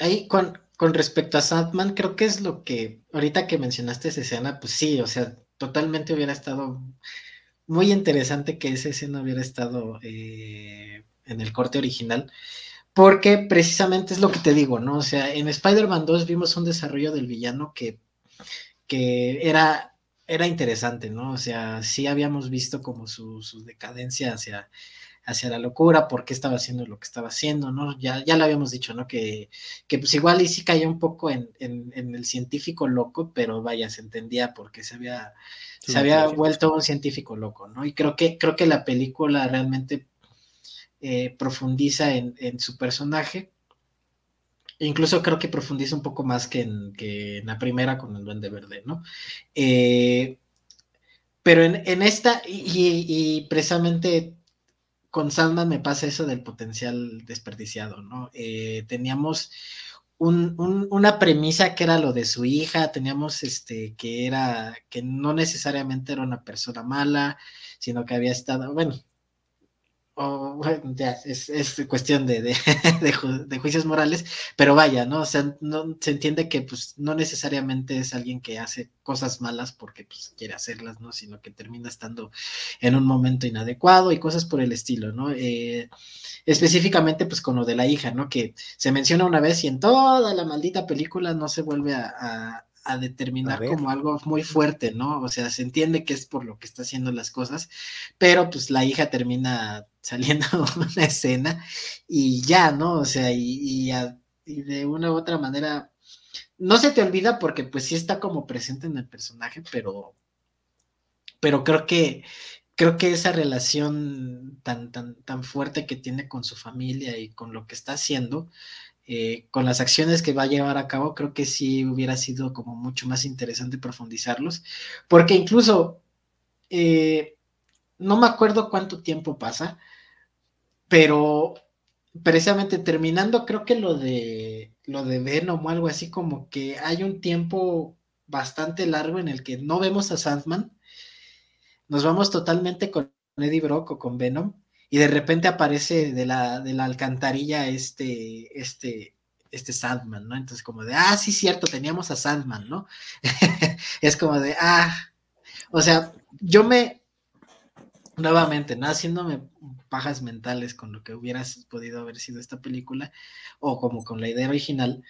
Ahí, con, con respecto a Sandman, creo que es lo que, ahorita que mencionaste esa escena, pues sí, o sea, totalmente hubiera estado muy interesante que esa escena hubiera estado eh, en el corte original, porque precisamente es lo que te digo, ¿no? O sea, en Spider-Man 2 vimos un desarrollo del villano que, que era, era interesante, ¿no? O sea, sí habíamos visto como su, su decadencia hacia hacia la locura, por qué estaba haciendo lo que estaba haciendo, ¿no? Ya, ya lo habíamos dicho, ¿no? Que, que pues igual y sí caía un poco en, en, en, el científico loco, pero vaya, se entendía porque se había, sí, se había sí, vuelto un científico loco, ¿no? Y creo que, creo que la película realmente eh, profundiza en, en, su personaje. Incluso creo que profundiza un poco más que en, que en la primera con el Duende Verde, ¿no? Eh, pero en, en esta, y, y precisamente con Sandman me pasa eso del potencial desperdiciado, ¿no? Eh, teníamos un, un, una premisa que era lo de su hija, teníamos este, que era, que no necesariamente era una persona mala, sino que había estado, bueno, bueno, ya, es, es cuestión de, de, de, ju de, juicios morales, pero vaya, ¿no? O sea, no, se entiende que pues no necesariamente es alguien que hace cosas malas porque pues quiere hacerlas, ¿no? Sino que termina estando en un momento inadecuado y cosas por el estilo, ¿no? Eh, específicamente pues con lo de la hija, ¿no? Que se menciona una vez y en toda la maldita película no se vuelve a, a a determinar a como algo muy fuerte, ¿no? O sea, se entiende que es por lo que está haciendo las cosas, pero pues la hija termina saliendo una escena y ya, ¿no? O sea, y, de una u otra manera, no se te olvida porque pues sí está como presente en el personaje, pero, pero creo que, creo que esa relación tan, tan, tan fuerte que tiene con su familia y con lo que está haciendo, eh, con las acciones que va a llevar a cabo, creo que sí hubiera sido como mucho más interesante profundizarlos, porque incluso, eh, no me acuerdo cuánto tiempo pasa, pero precisamente terminando, creo que lo de lo de Venom o algo así, como que hay un tiempo bastante largo en el que no vemos a Sandman, nos vamos totalmente con Eddie Brock o con Venom, y de repente aparece de la, de la alcantarilla este, este, este Sandman, ¿no? Entonces como de, ah, sí, cierto, teníamos a Sandman, ¿no? es como de, ah, o sea, yo me, nuevamente, ¿no? Haciéndome pajas mentales con lo que hubieras podido haber sido esta película, o como con la idea original,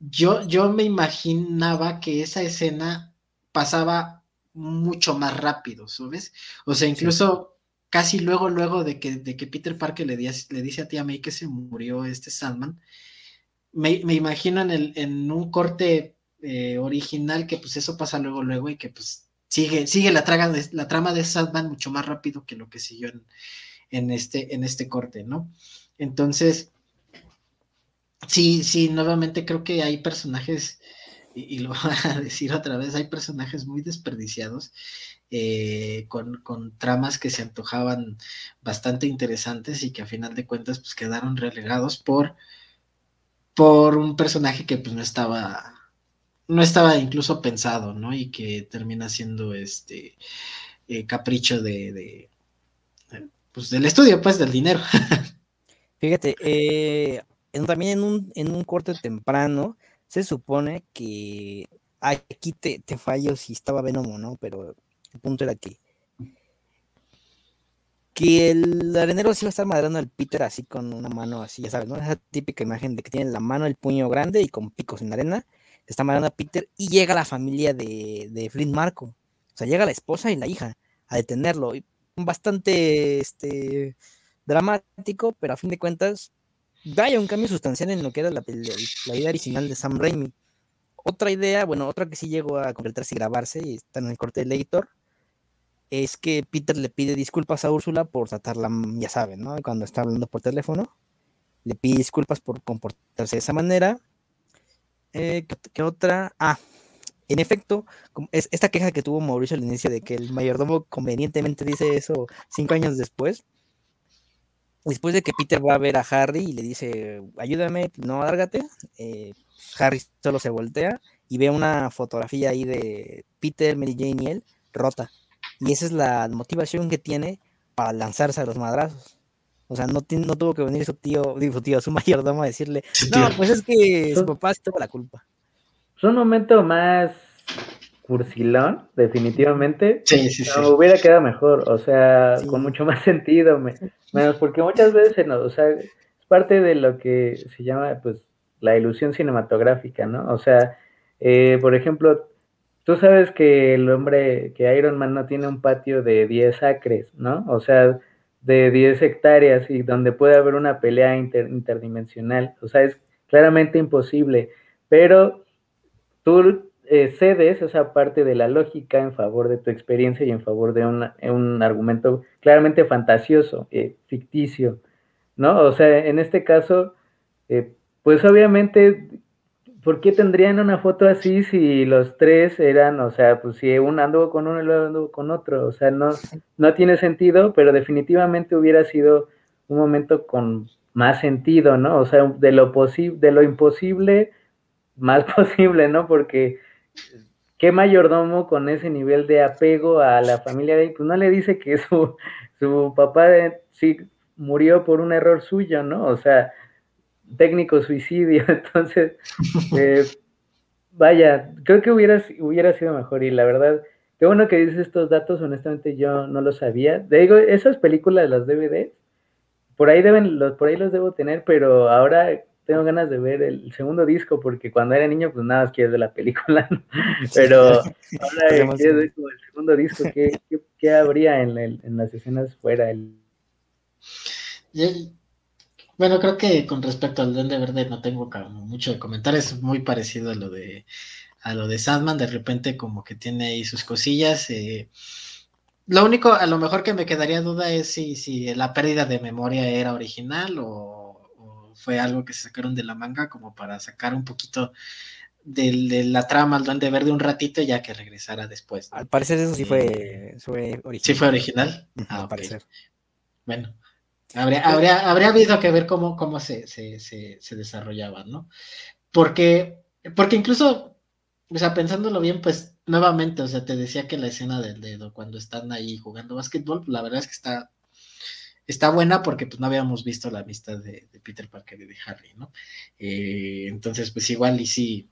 yo, yo me imaginaba que esa escena pasaba mucho más rápido, ¿sabes? O sea, incluso casi luego, luego de que, de que Peter Parker le, le dice a tía May que se murió este Sandman, me, imagino en, el, en un corte eh, original que pues eso pasa luego, luego y que pues sigue, sigue la, traga la trama de Sandman mucho más rápido que lo que siguió en, este, en este corte, ¿no? Entonces, sí, sí, nuevamente creo que hay personajes, y, lo voy a decir otra vez, hay personajes muy desperdiciados eh, con, tramas que se antojaban bastante interesantes y que a final de cuentas pues quedaron relegados por, por un personaje que pues no estaba, no estaba incluso pensado, ¿no? Y que termina siendo este eh, capricho de, pues del estudio, pues del dinero. Fíjate, eh, también en un, en un corte temprano se supone que aquí te, te fallo si estaba Venom o no, pero el punto era que, que el arenero sí va a estar madrando al Peter así con una mano así, ya sabes, ¿no? Esa típica imagen de que tiene la mano, el puño grande y con picos en la arena. Está madrando a Peter y llega la familia de, de Flynn Marco. O sea, llega la esposa y la hija a detenerlo. bastante este, dramático, pero a fin de cuentas, da un cambio sustancial en lo que era la, la idea original de Sam Raimi. Otra idea, bueno, otra que sí llegó a completarse y grabarse y está en el corte de editor, es que Peter le pide disculpas a Úrsula por tratarla, ya saben, ¿no? Cuando está hablando por teléfono, le pide disculpas por comportarse de esa manera. Eh, ¿qué, otra? Ah, en efecto, es esta queja que tuvo Mauricio al inicio de que el mayordomo convenientemente dice eso cinco años después. Después de que Peter va a ver a Harry y le dice, ayúdame, no alárgate, eh, Harry solo se voltea y ve una fotografía ahí de Peter, Mary Jane y él rota. Y esa es la motivación que tiene para lanzarse a los madrazos. O sea, no, no tuvo que venir su tío, digo, su tío, su mayordomo a decirle, no, pues es que su papá tuvo la culpa. Es un momento más cursilón, definitivamente. Sí, sí, sí. hubiera quedado mejor, o sea, con mucho más sentido, menos porque muchas veces, no, o sea, es parte de lo que se llama, pues, la ilusión cinematográfica, ¿no? O sea, eh, por ejemplo, Tú sabes que el hombre, que Iron Man no tiene un patio de 10 acres, ¿no? O sea, de 10 hectáreas y donde puede haber una pelea interdimensional. O sea, es claramente imposible, pero tú eh, cedes esa parte de la lógica en favor de tu experiencia y en favor de un argumento claramente fantasioso, eh, ficticio, ¿no? O sea, en este caso, eh, pues obviamente ¿por qué tendrían una foto así si los tres eran, o sea, pues si uno anduvo con uno y luego anduvo con otro? O sea, no, no tiene sentido, pero definitivamente hubiera sido un momento con más sentido, ¿no? O sea, de lo posible, de lo imposible, más posible, ¿no? Porque qué mayordomo con ese nivel de apego a la familia de pues no le dice que su, su papá sí murió por un error suyo, ¿no? O sea, técnico suicidio, entonces, eh, vaya, creo que hubiera, hubiera sido mejor y la verdad, qué bueno que dices estos datos, honestamente yo no lo sabía. Digo, esas películas, las DVD, por ahí deben, los, por ahí los debo tener, pero ahora tengo ganas de ver el segundo disco porque cuando era niño pues nada más quiero ver la película, pero ahora quiero ver el segundo disco, ¿qué, qué, habría en, el, en las escenas fuera? El, bueno, creo que con respecto al Duende Verde no tengo mucho de comentar, es muy parecido a lo de a lo de Sandman, de repente como que tiene ahí sus cosillas. Eh, lo único, a lo mejor que me quedaría duda es si, si la pérdida de memoria era original o, fue algo que se sacaron de la manga como para sacar un poquito de, la trama al Duende Verde un ratito ya que regresara después. Al parecer eso sí fue, original. ¿Sí fue original? al parecer. Bueno, habría, habría, habría habido que ver cómo, cómo se, se, se, se desarrollaba, ¿no? Porque, porque incluso, o sea, pensándolo bien, pues nuevamente, o sea, te decía que la escena del dedo, cuando están ahí jugando básquetbol, la verdad es que está, está buena porque pues no habíamos visto la vista de, Peter Parker y de Harry, ¿no? Eh, entonces, pues igual y sí,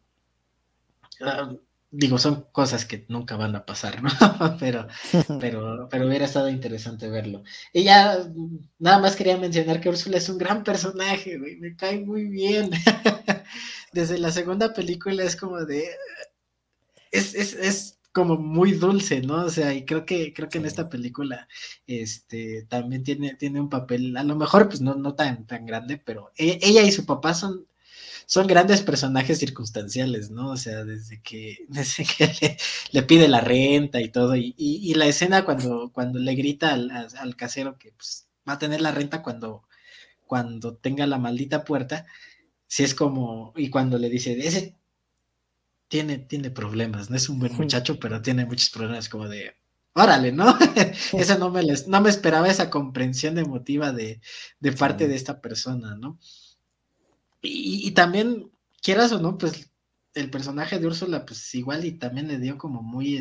ah, digo, son cosas que nunca van a pasar, ¿no? pero, pero, pero hubiera estado interesante verlo. Y ya, nada más quería mencionar que Úrsula es un gran personaje, güey, me cae muy bien. Desde la segunda película es como de, es, es, es como muy dulce, ¿no? O sea, y creo que, creo que en esta película, este, también tiene, tiene un papel, a lo mejor, pues no, no tan, tan grande, pero e, ella y su papá son, son grandes personajes circunstanciales, ¿no? O sea, desde que, desde que le, pide la renta y todo, y, y, la escena cuando, cuando le grita al, al, casero que pues, va a tener la renta cuando, cuando tenga la maldita puerta, si es como, y cuando le dice, ese tiene, tiene problemas, no es un buen muchacho, pero tiene muchos problemas como de, órale, ¿no? Eso no me, les, no me esperaba esa comprensión emotiva de, de parte de esta persona, ¿no? Y, también, quieras o no, pues el personaje de Úrsula, pues igual y también le dio como muy,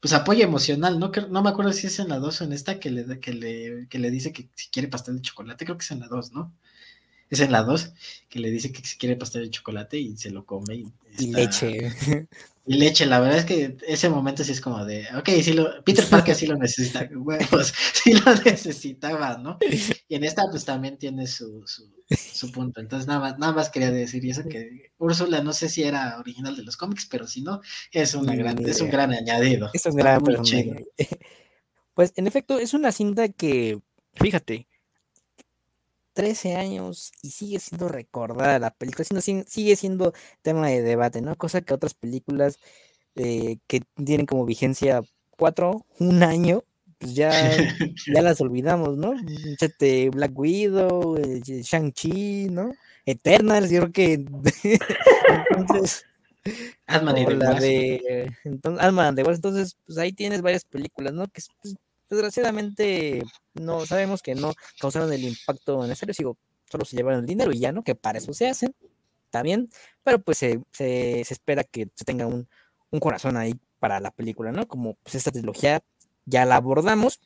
pues apoyo emocional, ¿no? No me acuerdo si es en la 2 o en esta que le, que le, que le dice que si quiere pastel de chocolate, creo que es en la 2, ¿no? Es en la 2, que le dice que si quiere pastel de chocolate y se lo come. Y, leche. Y leche, la verdad es que ese momento sí es como de, ok, sí lo, Peter Parker sí lo necesita, huevos, sí lo necesitaba, ¿no? Y en esta pues también tiene su, su, punto. Entonces nada más, nada más quería decir y eso que Úrsula no sé si era original de los cómics, pero si no, es una gran, es un gran añadido. Es un gran Pues en efecto, es una cinta que, fíjate, 13 años y sigue siendo recordada la película, sigue siendo tema de debate, ¿no? Cosa que otras películas eh, que tienen como vigencia cuatro, un año, pues ya, ya las olvidamos, ¿no? Black Widow, eh, Shang-Chi, ¿no? Eternals, yo creo que. entonces. Ant-Man de, entonces, pues ahí tienes varias películas, ¿no? Que pues, desgraciadamente no sabemos que no causaron el impacto necesario, sigo, solo se llevaron el dinero y ya, ¿no? Que para eso se hacen, está bien, pero pues se, se, espera que se tenga un, un, corazón ahí para la película, ¿no? Como pues esta trilogía ya la abordamos,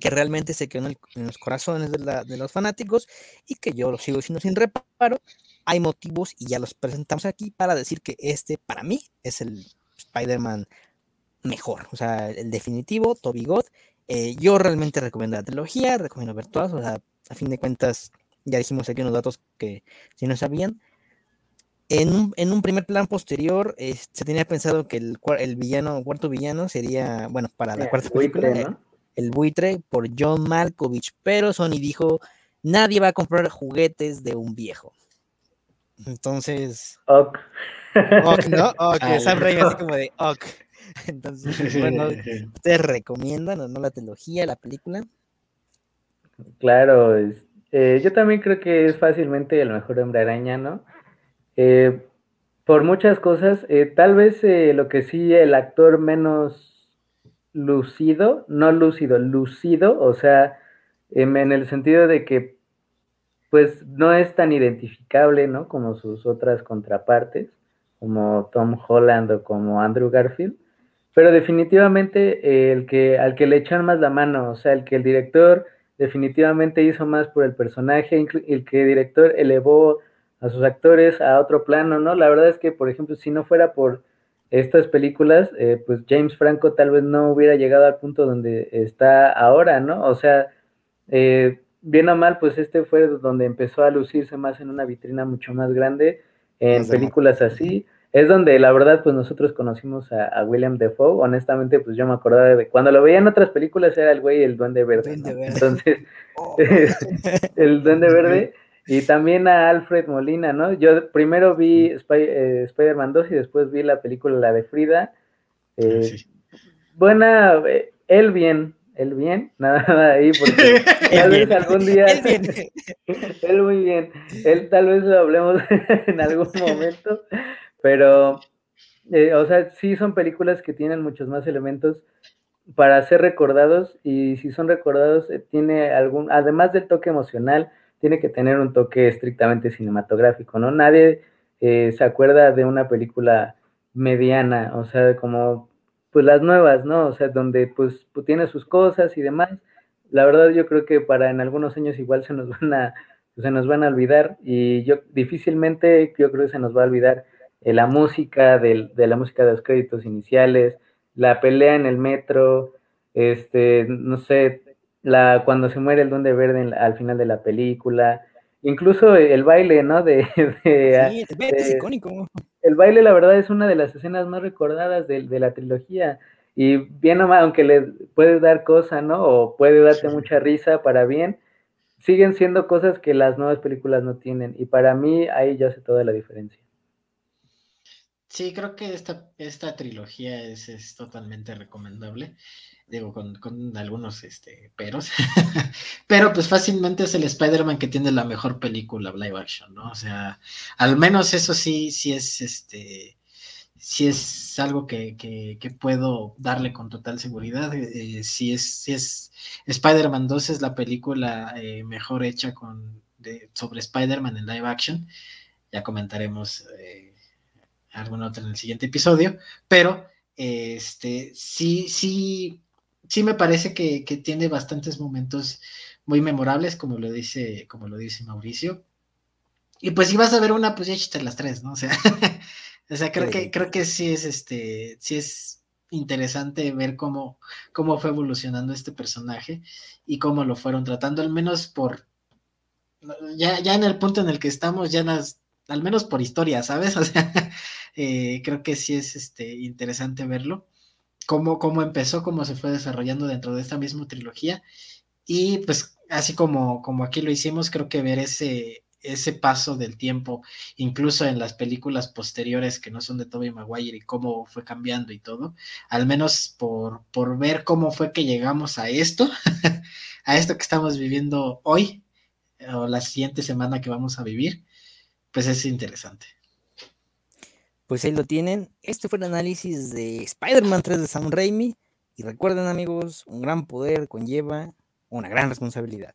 que realmente se quedó en, los corazones de, la, de, los fanáticos y que yo lo sigo diciendo sin reparo. Hay motivos y ya los presentamos aquí para decir que este para mí es el Spider-Man mejor, o sea, el definitivo, Toby God, eh, yo realmente recomiendo la trilogía, recomiendo ver todas, o sea, a fin de cuentas, ya dijimos aquí unos datos que si no sabían. En un, en un primer plan posterior, se tenía pensado que el, el villano, cuarto villano sería, bueno, para la cuarta película, el buitre por John Malkovich, pero Sony dijo, nadie va a comprar juguetes de un viejo. Entonces... Ok. Ok, ¿no? Ok, Sam Raimi así como de ok. Entonces, bueno, ¿ustedes recomiendan o no la trilogía, la película? Claro, eh, yo también creo que es fácilmente el mejor hombre araña, ¿no? Eh, por muchas cosas, eh, tal vez lo que sí el actor menos lucido, no lúcido, lucido, o sea, em, en el sentido de que pues no es tan identificable, ¿no? Como sus otras contrapartes, como Tom Holland o como Andrew Garfield. Pero definitivamente eh, el que, al que le echan más la mano, o sea, el que el director definitivamente hizo más por el personaje, el que el director elevó a sus actores a otro plano, ¿no? La verdad es que, por ejemplo, si no fuera por estas películas, eh, pues James Franco tal vez no hubiera llegado al punto donde está ahora, ¿no? O sea, eh, bien o mal, pues este fue donde empezó a lucirse más en una vitrina mucho más grande, en películas así. Es donde la verdad pues nosotros conocimos a, William Defoe, honestamente pues yo me acordaba de cuando lo veía en otras películas era el güey el duende verde, entonces oh. el duende verde. Y también a Alfred Molina, ¿no? Yo primero vi eh, Spider-Man 2 y después vi la película la de Frida, eh, buena, eh, él bien, él bien, nada ahí, porque tal vez algún día, él, muy bien, él tal vez lo hablemos en algún momento, pero, eh, o sea, sí son películas que tienen muchos más elementos para ser recordados y si son recordados, eh, tiene algún, además del toque emocional, tiene que tener un toque estrictamente cinematográfico, ¿no? Nadie eh, se acuerda de una película mediana, o sea, como pues las nuevas, ¿no? O sea, donde pues, pues tiene sus cosas y demás. La verdad yo creo que para en algunos años igual se nos van a se nos van a olvidar y yo difícilmente yo creo que se nos va a olvidar eh, la música de la música de los créditos iniciales, la pelea en el metro, este, no sé, la cuando se muere el Duende Verde al final de la película, incluso el baile, ¿no? De, sí, es icónico el baile, la verdad, es una de las escenas más recordadas de, la trilogía. Y bien o mal, aunque le puedes dar cosa, ¿no? O puede darte mucha risa para bien, siguen siendo cosas que las nuevas películas no tienen. Y para mí ahí ya hace toda la diferencia. Sí, creo que esta, esta trilogía es, es totalmente recomendable digo, con, algunos este, peros, pero pues fácilmente es el Spider-Man que tiene la mejor película live action, ¿no? O sea, al menos eso sí, sí es este, sí es algo que, puedo darle con total seguridad. Eh, si es, si es Spider-Man 2 es la película eh, mejor hecha con, sobre Spider-Man en live action. Ya comentaremos eh, alguna otra en el siguiente episodio, pero este sí, sí sí me parece que, tiene bastantes momentos muy memorables, como lo dice, como lo dice Mauricio. Y pues si vas a ver una, pues ya échate las tres, ¿no? O sea, o sea creo que, creo que sí es este, sí es interesante ver cómo, cómo fue evolucionando este personaje y cómo lo fueron tratando, al menos por ya, ya en el punto en el que estamos, ya las, al menos por historia, ¿sabes? O sea, eh, creo que sí es este, interesante verlo cómo, cómo empezó, cómo se fue desarrollando dentro de esta misma trilogía. Y pues así como, como aquí lo hicimos, creo que ver ese, ese paso del tiempo, incluso en las películas posteriores que no son de Tobey Maguire y cómo fue cambiando y todo, al menos por, por ver cómo fue que llegamos a esto, a esto que estamos viviendo hoy o la siguiente semana que vamos a vivir, pues es interesante. Pues ahí lo tienen. Este fue el análisis de Spider-Man 3 de Sam Raimi. Y recuerden amigos, un gran poder conlleva una gran responsabilidad.